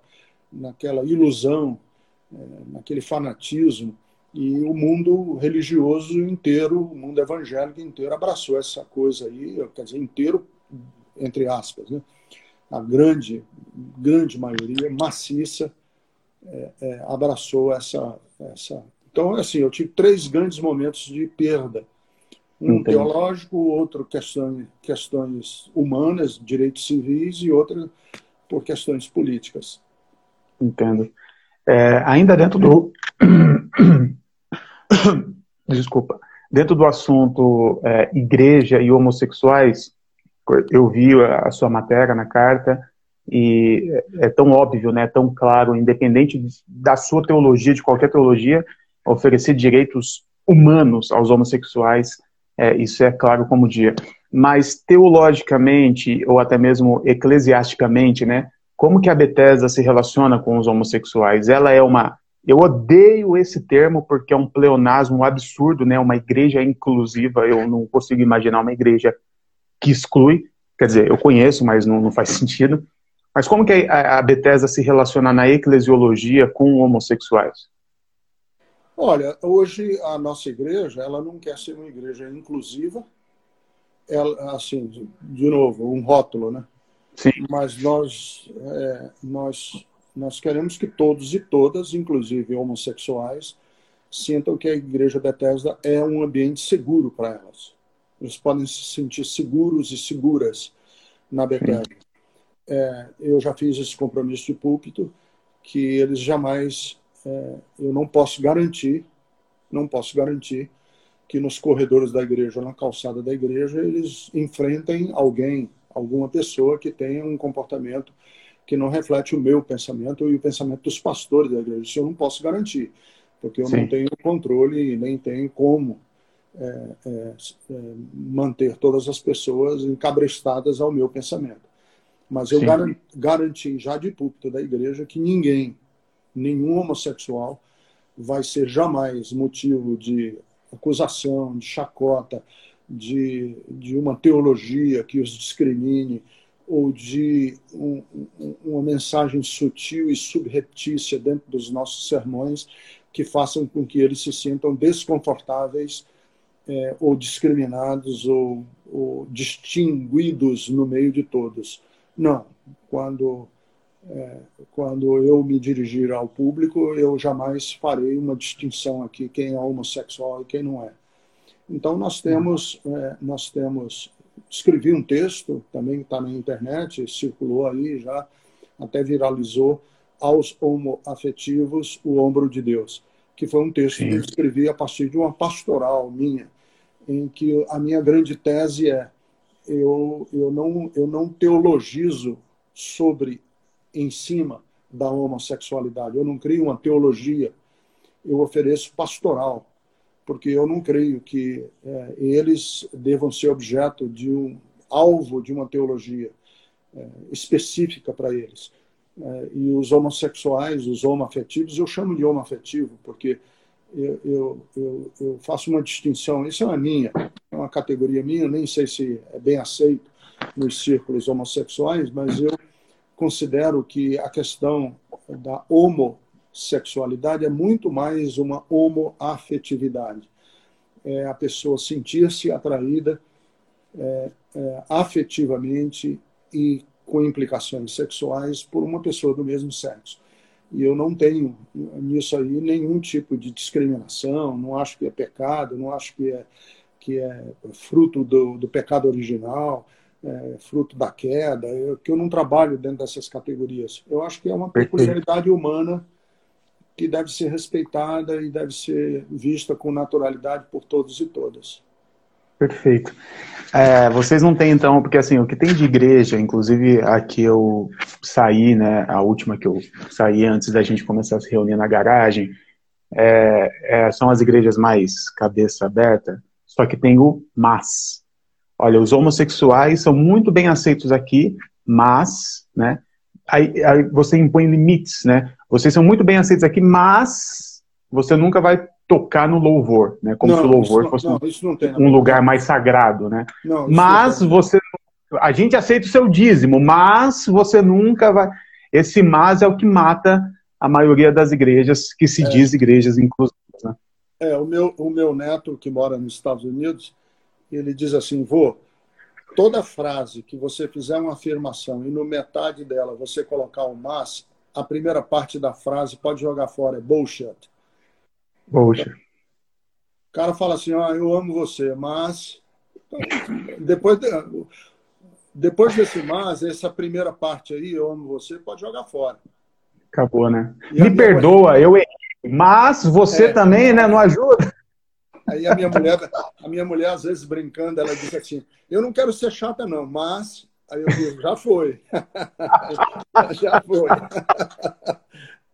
naquela ilusão, é, naquele fanatismo e o mundo religioso inteiro, o mundo evangélico inteiro abraçou essa coisa aí, quer dizer, inteiro, entre aspas, né? A grande, grande maioria, maciça, é, é, abraçou essa, essa. Então, assim, eu tive três grandes momentos de perda. Um Entendi. teológico, outro questões, questões humanas, direitos civis, e outro por questões políticas. Entendo. É, ainda dentro do desculpa, dentro do assunto é, igreja e homossexuais, eu vi a sua matéria na carta e é, é tão óbvio, né, tão claro, independente da sua teologia, de qualquer teologia, oferecer direitos humanos aos homossexuais é, isso é claro como dia. Mas teologicamente, ou até mesmo eclesiasticamente, né, como que a Bethesda se relaciona com os homossexuais? Ela é uma eu odeio esse termo porque é um pleonasmo absurdo, né? Uma igreja inclusiva. Eu não consigo imaginar uma igreja que exclui. Quer dizer, eu conheço, mas não, não faz sentido. Mas como que a, a Bethesda se relaciona na eclesiologia com homossexuais? Olha, hoje a nossa igreja, ela não quer ser uma igreja inclusiva, ela, assim, de, de novo, um rótulo, né? Sim. Mas nós, é, nós, nós queremos que todos e todas, inclusive homossexuais, sintam que a igreja Bethesda é um ambiente seguro para elas. Eles podem se sentir seguros e seguras na Bethesda. É, eu já fiz esse compromisso de púlpito que eles jamais é, eu não posso garantir, não posso garantir que nos corredores da igreja, na calçada da igreja, eles enfrentem alguém, alguma pessoa que tenha um comportamento que não reflete o meu pensamento e o pensamento dos pastores da igreja. Isso eu não posso garantir, porque eu Sim. não tenho controle e nem tenho como é, é, é, manter todas as pessoas encabrestadas ao meu pensamento. Mas eu garanti já de púlpito da igreja que ninguém nenhum homossexual vai ser jamais motivo de acusação, de chacota, de, de uma teologia que os discrimine ou de um, uma mensagem sutil e subreptícia dentro dos nossos sermões que façam com que eles se sintam desconfortáveis é, ou discriminados ou, ou distinguidos no meio de todos. Não, quando é, quando eu me dirigir ao público, eu jamais farei uma distinção aqui quem é homossexual e quem não é. Então nós temos, é, nós temos, escrevi um texto também está na internet, circulou aí já, até viralizou aos homoafetivos o ombro de Deus, que foi um texto Sim. que eu escrevi a partir de uma pastoral minha, em que a minha grande tese é eu, eu, não, eu não teologizo sobre em cima da homossexualidade. Eu não crio uma teologia, eu ofereço pastoral, porque eu não creio que é, eles devam ser objeto de um alvo de uma teologia é, específica para eles. É, e os homossexuais, os homoafetivos, eu chamo de homoafetivo, porque eu, eu, eu, eu, faço uma distinção, isso é uma minha, é uma categoria minha, nem sei se é bem aceito nos círculos homossexuais, mas eu considero que a questão da homossexualidade é muito mais uma homoafetividade. É a pessoa sentir-se atraída é, é, afetivamente e com implicações sexuais por uma pessoa do mesmo sexo. E eu não tenho nisso aí nenhum tipo de discriminação, não acho que é pecado, não acho que é, que é fruto do, do pecado original é, fruto da queda, eu, que eu não trabalho dentro dessas categorias. Eu acho que é uma peculiaridade humana que deve ser respeitada e deve ser vista com naturalidade por todos e todas. Perfeito. É, vocês não têm então, porque assim, o que tem de igreja, inclusive a que eu saí, né, a última que eu saí antes da gente começar a se reunir na garagem, é, é, são as igrejas mais cabeça aberta, só que tem o mas, olha, os homossexuais são muito bem aceitos aqui, mas, né, aí, aí você impõe limites, né? Vocês são muito bem aceitos aqui, mas você nunca vai tocar no louvor, né? Como não, se o louvor fosse não, um, lugar mais sagrado, né? Não, mas você, a gente aceita o seu dízimo, mas você nunca vai. Esse mas é o que mata a maioria das igrejas que se é. diz igrejas inclusivas. Né? É, o meu, o meu neto que mora nos Estados Unidos, ele diz assim: vô, toda frase que você fizer uma afirmação e no metade dela você colocar o mas, a primeira parte da frase pode jogar fora, é bullshit. Bullshit. O cara fala assim: ó, eu amo você, mas. Depois, depois desse mas, essa primeira parte aí, eu amo você, pode jogar fora. Acabou, né? E Me perdoa, eu errei. Mas você é, também, né? Não ajuda. Aí a minha mulher, a minha mulher às vezes brincando, ela diz assim: "Eu não quero ser chata não, mas aí eu digo: já foi, já foi".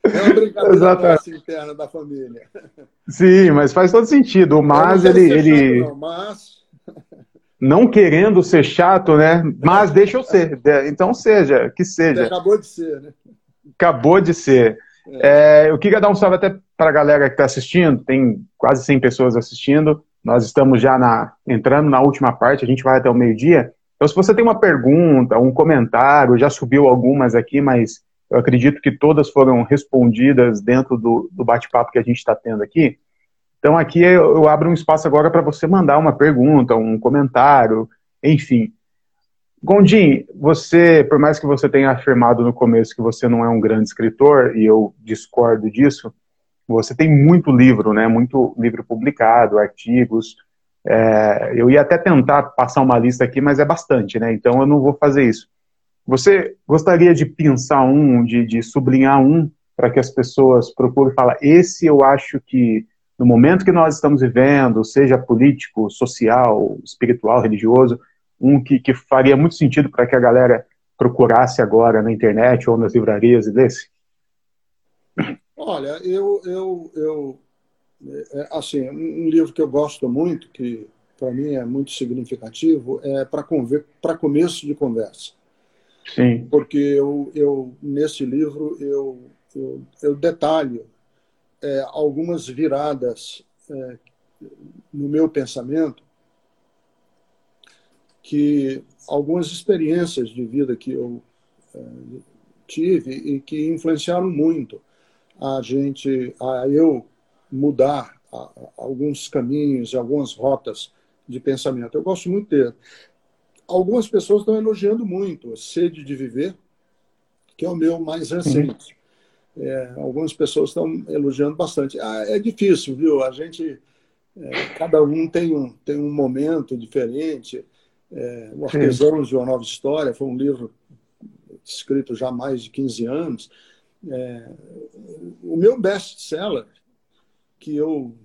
É uma brincadeira interna da família. Sim, mas faz todo sentido. O mas ele, ele... Não, mas não querendo ser chato, né? Mas deixa eu ser. Então seja, que seja. Acabou de ser, né? Acabou de ser. É. Eu queria dar um salve até para a galera que está assistindo. Tem quase 100 pessoas assistindo. Nós estamos já na, entrando na última parte, a gente vai até o meio-dia. Então, se você tem uma pergunta, um comentário, já subiu algumas aqui, mas eu acredito que todas foram respondidas dentro do, do bate-papo que a gente está tendo aqui. Então, aqui eu, eu abro um espaço agora para você mandar uma pergunta, um comentário, enfim. Gondim, você, por mais que você tenha afirmado no começo que você não é um grande escritor, e eu discordo disso, você tem muito livro, né? Muito livro publicado, artigos. É, eu ia até tentar passar uma lista aqui, mas é bastante, né? Então eu não vou fazer isso. Você gostaria de pensar um, de, de sublinhar um, para que as pessoas procurem falar, esse eu acho que no momento que nós estamos vivendo, seja político, social, espiritual, religioso, um que, que faria muito sentido para que a galera procurasse agora na internet ou nas livrarias e desse? Olha, eu, eu, eu é, assim, um livro que eu gosto muito, que para mim é muito significativo, é para começo de conversa. Sim. Porque eu, eu nesse livro eu, eu, eu detalho é, algumas viradas é, no meu pensamento que algumas experiências de vida que eu é, tive e que influenciaram muito a gente, a eu mudar a, a, alguns caminhos, algumas rotas de pensamento. Eu gosto muito dele. Algumas pessoas estão elogiando muito a Sede de Viver, que é o meu mais recente. É, algumas pessoas estão elogiando bastante. Ah, é difícil, viu? A gente, é, cada um tem um, tem um momento diferente. É, o Artesãos de uma Nova História foi um livro escrito já há mais de 15 anos. É, o meu best-seller, que eu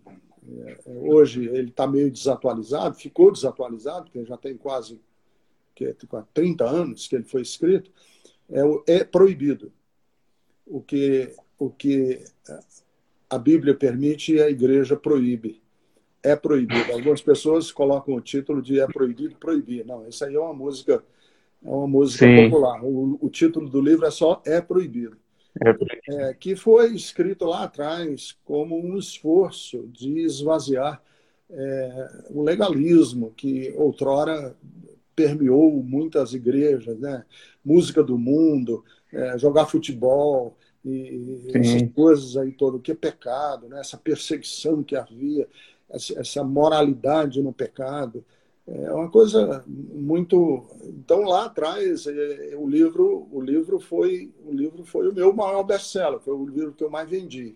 é, hoje ele está meio desatualizado, ficou desatualizado, porque já tem quase que é, 30 anos que ele foi escrito, é, o, é proibido o que, o que a Bíblia permite e a igreja proíbe. É proibido. Algumas pessoas colocam o título de É proibido proibir. Não, isso aí é uma música, é uma música Sim. popular. O, o, título do livro é só É proibido. É proibido. É, que foi escrito lá atrás como um esforço de esvaziar é, o legalismo que outrora permeou muitas igrejas, né? música do mundo, é, jogar futebol e Sim. essas coisas aí todo que é pecado, né? essa perseguição que havia, essa, moralidade no pecado. É uma coisa muito. Então lá atrás é, o livro, o livro foi, o livro foi o meu maior best-seller, foi o livro que eu mais vendi.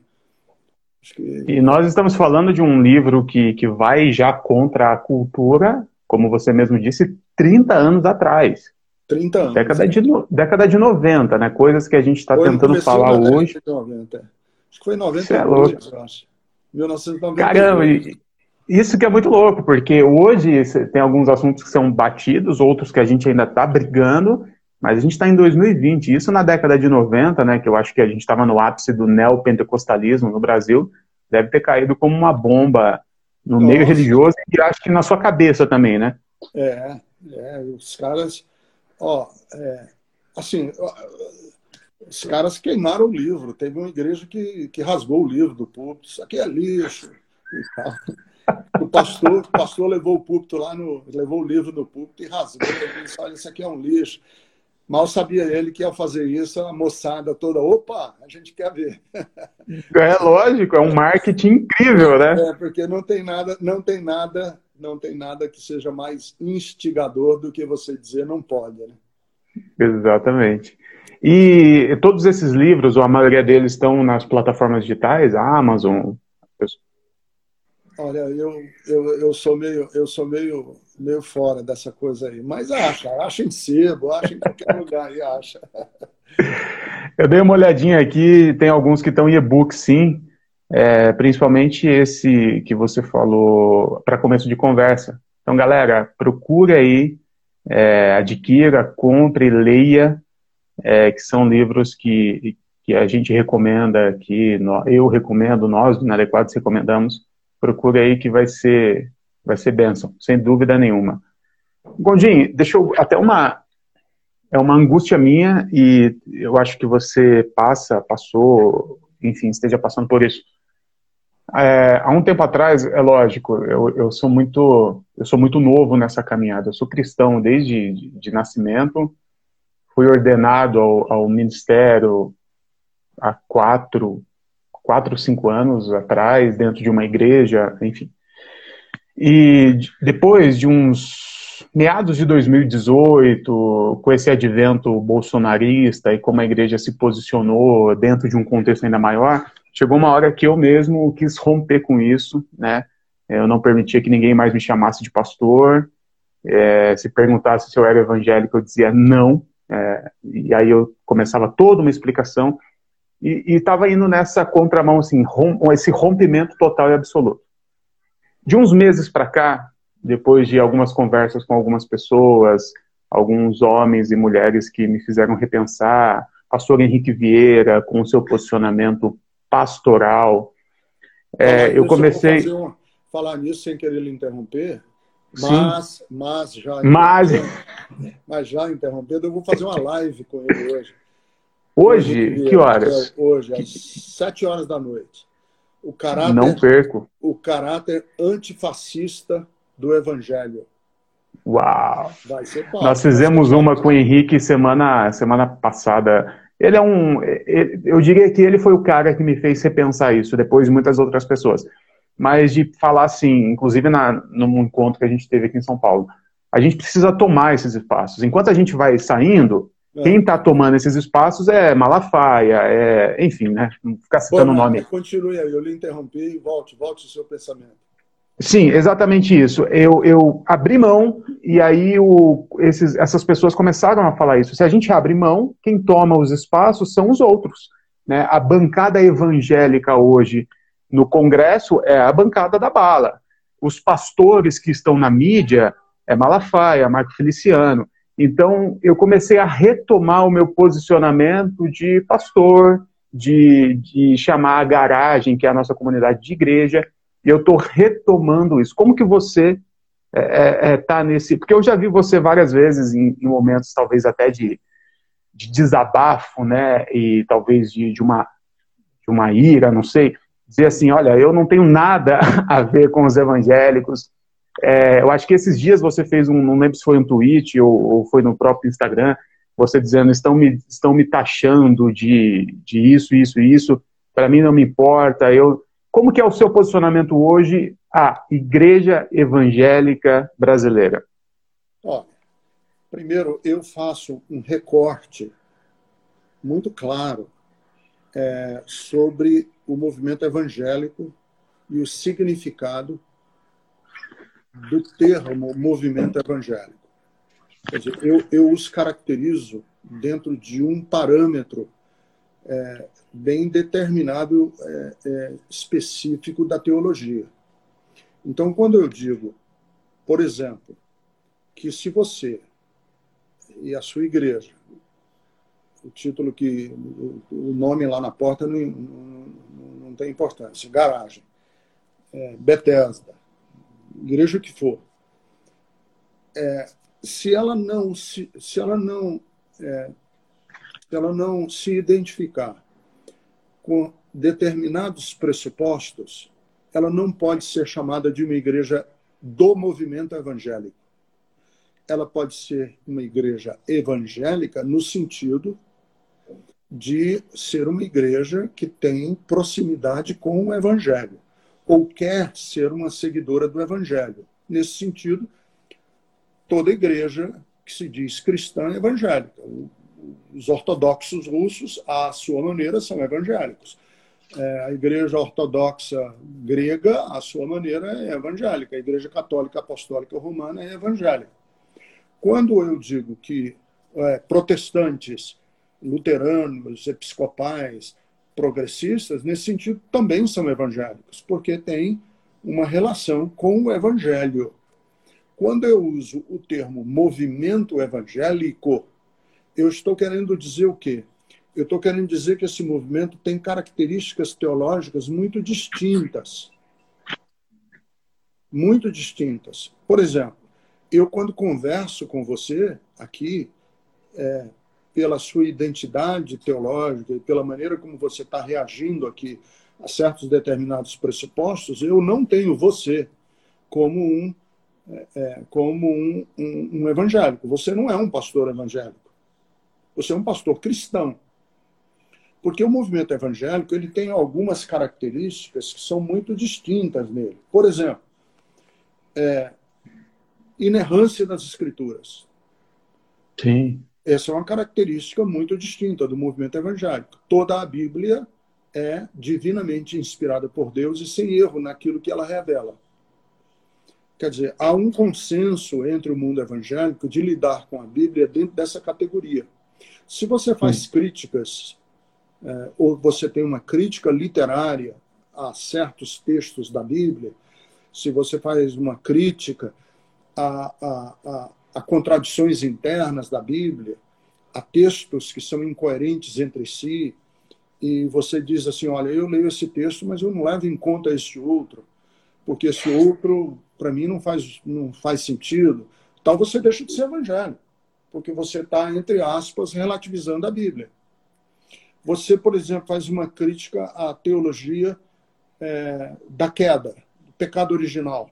Que... E nós estamos falando de um livro que, que vai já contra a cultura, como você mesmo disse, 30 anos atrás. 30 anos. Década, é. de, década de 90, né? Coisas que a gente está tentando falar hoje. 90. Acho que foi 92, é eu acho. 1992. Caramba, isso que é muito louco, porque hoje tem alguns assuntos que são batidos, outros que a gente ainda está brigando, mas a gente está em 2020. Isso na década de 90, né? Que eu acho que a gente estava no ápice do neopentecostalismo no Brasil, deve ter caído como uma bomba no Nossa. meio religioso e acho que na sua cabeça também, né? É, é os caras Ó, é, assim, os caras queimaram o livro. Teve uma igreja que, que rasgou o livro do púlpito. Isso aqui é lixo. O pastor, o pastor levou o púlpito lá no, levou o livro no púlpito e rasgou. Ele disse, olha, isso aqui é um lixo. Mal sabia ele que ao fazer isso, a moçada toda, opa, a gente quer ver. É lógico, é um marketing incrível, né? É, porque não tem nada, não tem nada não tem nada que seja mais instigador do que você dizer não pode. Né? Exatamente. E todos esses livros, ou a maioria deles, estão nas plataformas digitais, a Amazon? Olha, eu, eu, eu sou meio eu sou meio meio fora dessa coisa aí, mas acha, acha em sebo, acha em qualquer lugar e acha. Eu dei uma olhadinha aqui, tem alguns que estão em e-book, sim. É, principalmente esse que você falou para começo de conversa. Então, galera, procure aí, é, adquira, compre, leia, é, que são livros que, que a gente recomenda, que eu recomendo, nós na Adequados recomendamos. Procure aí que vai ser, vai ser bênção, sem dúvida nenhuma. Gondim, deixa eu até uma é uma angústia minha e eu acho que você passa, passou, enfim, esteja passando por isso. É, há um tempo atrás, é lógico, eu, eu sou muito eu sou muito novo nessa caminhada. Eu sou cristão desde de, de nascimento. Fui ordenado ao, ao, ministério há quatro, quatro, cinco anos atrás, dentro de uma igreja, enfim. E depois de uns meados de 2018, com esse advento bolsonarista e como a igreja se posicionou dentro de um contexto ainda maior, chegou uma hora que eu mesmo quis romper com isso, né? Eu não permitia que ninguém mais me chamasse de pastor. É, se perguntasse se eu era evangélico, eu dizia não. É, e aí eu começava toda uma explicação e estava indo nessa contramão, assim, rom, esse rompimento total e absoluto. De uns meses para cá, depois de algumas conversas com algumas pessoas, alguns homens e mulheres que me fizeram repensar, pastor Henrique Vieira, com o seu posicionamento pastoral, é, eu comecei. Eu falar nisso sem querer lhe interromper, mas, mas já mas... mas já interrompendo, eu vou fazer uma live com ele hoje. Hoje? Que horas? Hoje, às sete horas da noite. O caráter, Não perco. O caráter antifascista do Evangelho. Uau! Nós fizemos uma com o Henrique semana, semana passada. Ele é um. Eu diria que ele foi o cara que me fez repensar isso, depois de muitas outras pessoas mas de falar assim, inclusive na, no encontro que a gente teve aqui em São Paulo, a gente precisa tomar esses espaços. Enquanto a gente vai saindo, é. quem está tomando esses espaços é Malafaia, é, enfim, né? Não ficar citando o nome. Continue aí, eu lhe interrompi e volte, volte o seu pensamento. Sim, exatamente isso. Eu, eu abri mão e aí o, esses, essas pessoas começaram a falar isso. Se a gente abre mão, quem toma os espaços são os outros. Né? A bancada evangélica hoje no Congresso é a bancada da bala. Os pastores que estão na mídia é Malafaia, Marco Feliciano. Então, eu comecei a retomar o meu posicionamento de pastor, de, de chamar a garagem, que é a nossa comunidade de igreja, e eu estou retomando isso. Como que você está é, é, é tá nesse... Porque eu já vi você várias vezes em, em momentos, talvez até de, de desabafo, né, e talvez de, de, uma, de uma ira, não sei, dizer assim, olha, eu não tenho nada a ver com os evangélicos. É, eu acho que esses dias você fez um, não lembro se foi um tweet ou, ou foi no próprio Instagram, você dizendo estão me estão me taxando de, de isso, isso, isso. Para mim não me importa. Eu, como que é o seu posicionamento hoje à Igreja Evangélica Brasileira? Ó, primeiro eu faço um recorte muito claro é, sobre o movimento evangélico e o significado do termo movimento evangélico. Quer dizer, eu, eu os caracterizo dentro de um parâmetro é, bem determinado, é, é, específico da teologia. Então, quando eu digo, por exemplo, que se você e a sua igreja o título que o nome lá na porta não, não, não tem importância. Garagem, é, Bethesda, igreja que for. É, se ela não se, se ela não é, se ela não se identificar com determinados pressupostos, ela não pode ser chamada de uma igreja do movimento evangélico. Ela pode ser uma igreja evangélica no sentido de ser uma igreja que tem proximidade com o Evangelho, ou quer ser uma seguidora do Evangelho. Nesse sentido, toda igreja que se diz cristã é evangélica. Os ortodoxos russos, à sua maneira, são evangélicos. É, a igreja ortodoxa grega, à sua maneira, é evangélica. A igreja católica apostólica romana é evangélica. Quando eu digo que é, protestantes luteranos, episcopais, progressistas, nesse sentido, também são evangélicos, porque têm uma relação com o evangelho. Quando eu uso o termo movimento evangélico, eu estou querendo dizer o quê? Eu estou querendo dizer que esse movimento tem características teológicas muito distintas. Muito distintas. Por exemplo, eu, quando converso com você aqui, é, pela sua identidade teológica e pela maneira como você está reagindo aqui a certos determinados pressupostos, eu não tenho você como um, é, é, como um, um, um evangélico. Você não é um pastor evangélico. Você é um pastor cristão. Porque o movimento evangélico ele tem algumas características que são muito distintas nele. Por exemplo, é, inerrância das escrituras. Sim. Essa é uma característica muito distinta do movimento evangélico. Toda a Bíblia é divinamente inspirada por Deus e sem erro naquilo que ela revela. Quer dizer, há um consenso entre o mundo evangélico de lidar com a Bíblia dentro dessa categoria. Se você faz Sim. críticas, é, ou você tem uma crítica literária a certos textos da Bíblia, se você faz uma crítica a, a, a, a contradições internas da Bíblia, a textos que são incoerentes entre si, e você diz assim: olha, eu leio esse texto, mas eu não levo em conta esse outro, porque esse outro, para mim, não faz, não faz sentido. Então você deixa de ser evangélico, porque você está, entre aspas, relativizando a Bíblia. Você, por exemplo, faz uma crítica à teologia é, da queda pecado original,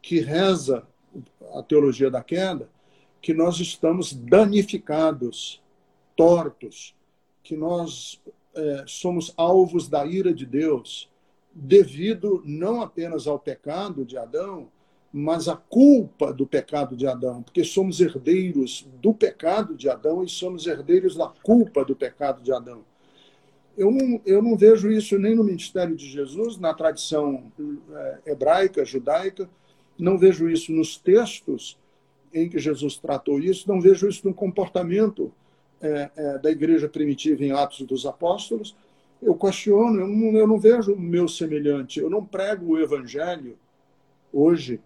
que reza a teologia da queda, que nós estamos danificados, tortos, que nós é, somos alvos da ira de Deus, devido não apenas ao pecado de Adão, mas à culpa do pecado de Adão, porque somos herdeiros do pecado de Adão e somos herdeiros da culpa do pecado de Adão. Eu não, eu não vejo isso nem no ministério de Jesus, na tradição é, hebraica, judaica, não vejo isso nos textos em que Jesus tratou isso, não vejo isso no comportamento é, é, da igreja primitiva em Atos dos Apóstolos. Eu questiono, eu não, eu não vejo o meu semelhante, eu não prego o evangelho hoje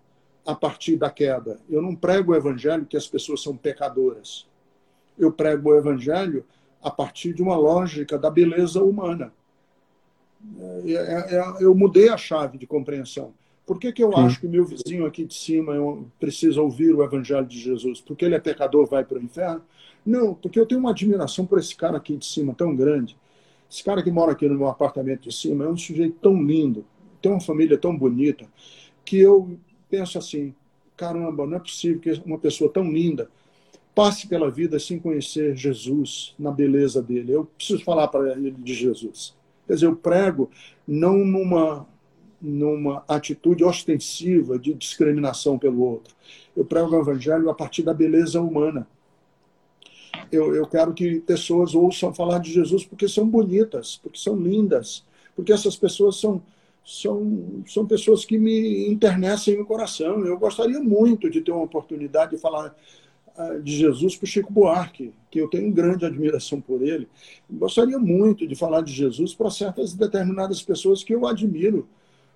a partir da queda. Eu não prego o evangelho que as pessoas são pecadoras. Eu prego o evangelho a partir de uma lógica da beleza humana. É, é, é, eu mudei a chave de compreensão. Por que, que eu Sim. acho que meu vizinho aqui de cima precisa ouvir o Evangelho de Jesus? Porque ele é pecador, vai para o inferno? Não, porque eu tenho uma admiração por esse cara aqui de cima tão grande. Esse cara que mora aqui no meu apartamento de cima é um sujeito tão lindo, tem uma família tão bonita, que eu penso assim: caramba, não é possível que uma pessoa tão linda passe pela vida sem conhecer Jesus na beleza dele. Eu preciso falar para ele de Jesus. Quer dizer, eu prego não numa, numa atitude ostensiva de discriminação pelo outro. Eu prego o evangelho a partir da beleza humana. Eu, eu quero que pessoas ouçam falar de Jesus porque são bonitas, porque são lindas, porque essas pessoas são, são, são pessoas que me internecem no coração. Eu gostaria muito de ter uma oportunidade de falar de Jesus para o Chico Buarque, que eu tenho grande admiração por ele. Gostaria muito de falar de Jesus para certas determinadas pessoas que eu admiro.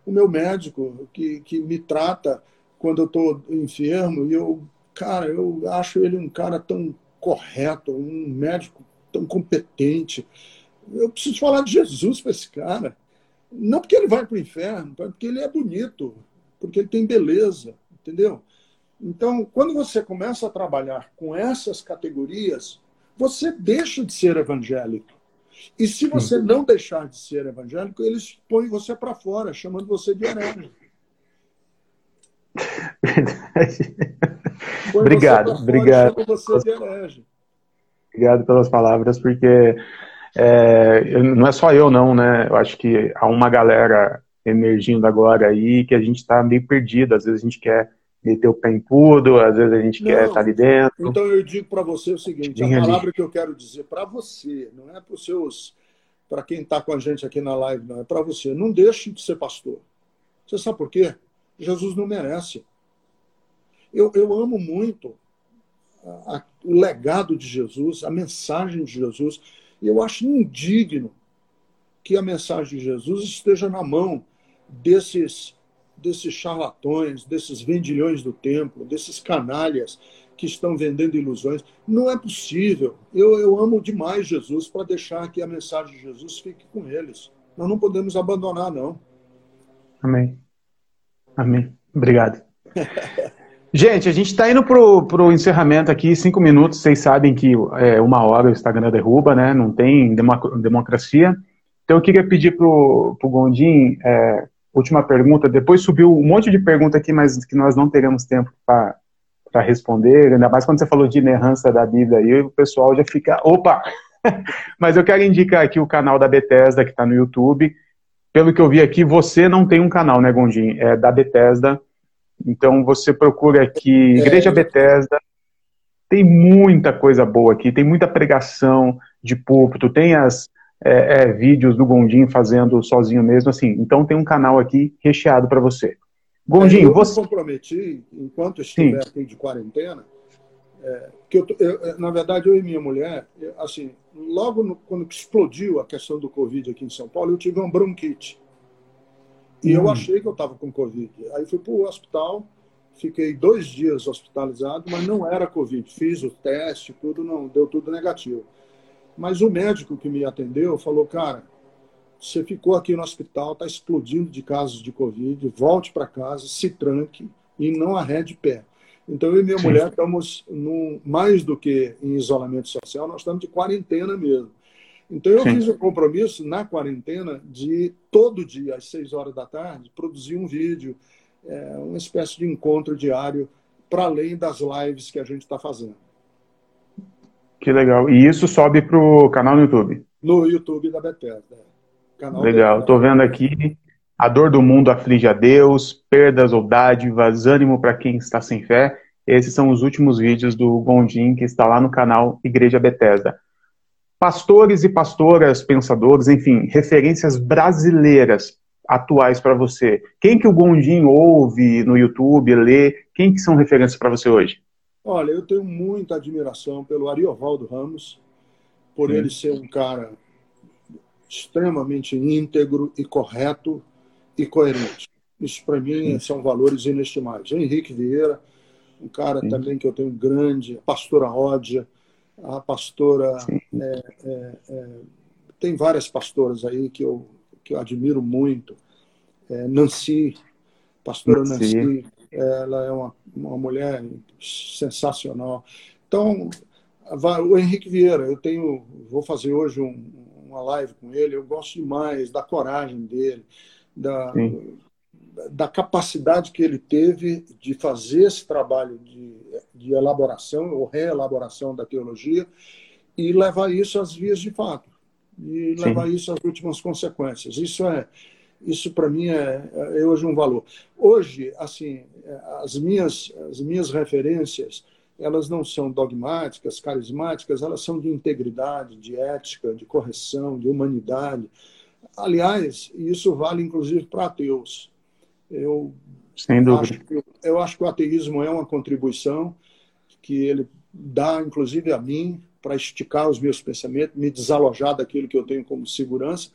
O meu médico, que, que me trata quando eu estou enfermo, e eu, cara, eu acho ele um cara tão correto, um médico tão competente. Eu preciso falar de Jesus para esse cara. Não porque ele vai para o inferno, porque ele é bonito, porque ele tem beleza, entendeu? Então, quando você começa a trabalhar com essas categorias, você deixa de ser evangélico. E se você Sim. não deixar de ser evangélico, eles põem você para fora, chamando você de herege. obrigado, obrigado. Obrigado pelas palavras, porque é, não é só eu, não, né? Eu acho que há uma galera emergindo agora aí que a gente está meio perdido. Às vezes a gente quer meter o pé em tudo, às vezes a gente não, quer estar ali dentro. Então eu digo para você o seguinte: a palavra que eu quero dizer para você, não é para os seus, para quem está com a gente aqui na live, não, é para você. Não deixe de ser pastor. Você sabe por quê? Jesus não merece. Eu, eu amo muito a, a, o legado de Jesus, a mensagem de Jesus, e eu acho indigno que a mensagem de Jesus esteja na mão desses desses charlatões, desses vendilhões do templo, desses canalhas que estão vendendo ilusões. Não é possível. Eu, eu amo demais Jesus para deixar que a mensagem de Jesus fique com eles. Nós não podemos abandonar, não. Amém. Amém. Obrigado. Gente, a gente está indo pro, pro encerramento aqui, cinco minutos. Vocês sabem que é, uma hora o Instagram derruba, né? Não tem democracia. Então eu queria pedir pro, pro Gondim, é, última pergunta. Depois subiu um monte de pergunta aqui, mas que nós não teremos tempo para responder. Ainda mais quando você falou de inerrância da Bíblia aí, o pessoal já fica. Opa! mas eu quero indicar aqui o canal da Bethesda que está no YouTube. Pelo que eu vi aqui, você não tem um canal, né, Gondim? É da Bethesda então você procura aqui Igreja é. Bethesda. Tem muita coisa boa aqui, tem muita pregação de púlpito, tem as é, é, vídeos do Gondim fazendo sozinho mesmo, assim. Então tem um canal aqui recheado para você. Gondim, é, eu você. Eu comprometi, enquanto estiver Sim. aqui de quarentena, é, que eu, eu, na verdade, eu e minha mulher, assim, logo no, quando explodiu a questão do Covid aqui em São Paulo, eu tive uma bronquite. E eu hum. achei que eu estava com Covid. Aí fui para o hospital, fiquei dois dias hospitalizado, mas não era Covid. Fiz o teste, tudo não, deu tudo negativo. Mas o médico que me atendeu falou, cara, você ficou aqui no hospital, está explodindo de casos de Covid, volte para casa, se tranque e não arrede pé. Então, eu e minha Sim. mulher estamos, mais do que em isolamento social, nós estamos de quarentena mesmo. Então, eu Sim. fiz o um compromisso na quarentena de todo dia, às seis horas da tarde, produzir um vídeo, é, uma espécie de encontro diário, para além das lives que a gente está fazendo. Que legal. E isso sobe para o canal no YouTube? No YouTube da Bethesda. Canal legal. Estou vendo aqui. A dor do mundo aflige a Deus, perdas ou dádivas, ânimo para quem está sem fé. Esses são os últimos vídeos do Gondim que está lá no canal Igreja Bethesda pastores e pastoras, pensadores, enfim, referências brasileiras atuais para você. Quem que o Gondim ouve no YouTube, lê? Quem que são referências para você hoje? Olha, eu tenho muita admiração pelo Ariovaldo Ramos, por Sim. ele ser um cara extremamente íntegro e correto e coerente. Isso para mim Sim. são valores inestimáveis. Henrique Vieira, um cara Sim. também que eu tenho grande, pastora Ródia, a pastora. É, é, é, tem várias pastoras aí que eu, que eu admiro muito. É, Nancy, pastora Nancy, Nancy ela é uma, uma mulher sensacional. Então, o Henrique Vieira, eu tenho, vou fazer hoje um, uma live com ele. Eu gosto demais da coragem dele, da, da capacidade que ele teve de fazer esse trabalho de, de elaboração ou reelaboração da teologia e levar isso às vias de fato e Sim. levar isso às últimas consequências. Isso é isso para mim é, é, hoje um valor. Hoje, assim, as minhas as minhas referências elas não são dogmáticas, carismáticas, elas são de integridade, de ética, de correção, de humanidade. Aliás, isso vale inclusive para ateus. Eu Sem dúvida. Acho que, eu acho que o ateísmo é uma contribuição que ele dá, inclusive, a mim, para esticar os meus pensamentos, me desalojar daquilo que eu tenho como segurança.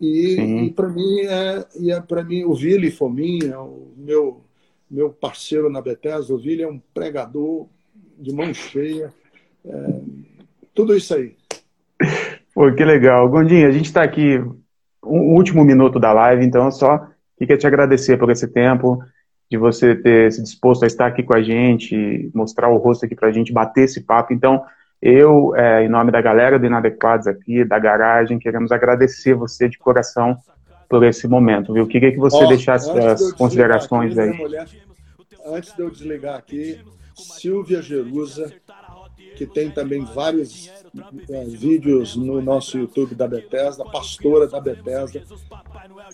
E, e para mim, é, e é para mim o Vili Fominha, o meu, meu parceiro na Bethesda, o Vili é um pregador de mão cheia. É, tudo isso aí. Pô, que legal. Gondinho, a gente está aqui, o último minuto da live, então só queria te agradecer por esse tempo, de você ter se disposto a estar aqui com a gente, mostrar o rosto aqui para a gente, bater esse papo. Então, eu, é, em nome da galera do Inadequados aqui, da garagem, queremos agradecer você de coração por esse momento, viu? Queria que você oh, deixasse as considerações aqui, aí. Mulher, antes de eu desligar aqui, Silvia Jerusa, que tem também vários é, vídeos no nosso YouTube da Bethesda, pastora da Bethesda.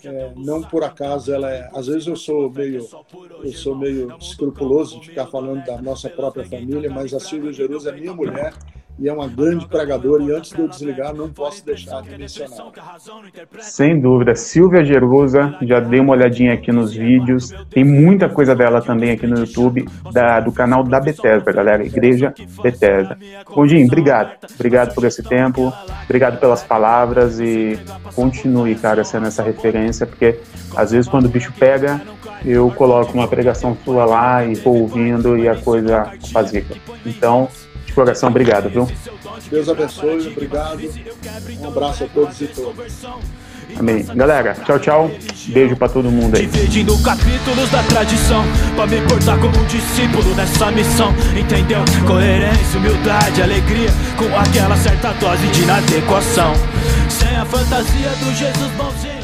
É, não por acaso ela é. Às vezes eu sou meio, eu sou meio escrupuloso de ficar falando da nossa própria família, mas a Silvia Jerusa é minha mulher e é uma grande pregadora. E antes de eu desligar, não posso deixar de mencionar. Sem dúvida. Silvia Gerusa, já dei uma olhadinha aqui nos vídeos. Tem muita coisa dela também aqui no YouTube, da, do canal da Bethesda, galera. Igreja Bethesda. Bondinho, obrigado. Obrigado por esse tempo. Obrigado pelas palavras e continue, cara, sendo essa referência, porque às vezes quando o bicho pega, eu coloco uma pregação sua lá e vou ouvindo e a coisa fazia. Então, coração, obrigado, viu? Deus abençoe, obrigado. Um abraço a todos e todas. Amém. Galera, tchau, tchau. Beijo para todo mundo aí. Dividindo capítulos da tradição, pra me portar como um discípulo nessa missão. Entendeu? Coerência, humildade, alegria, com aquela certa dose de inadequação. Sem a fantasia do Jesus bonzinho.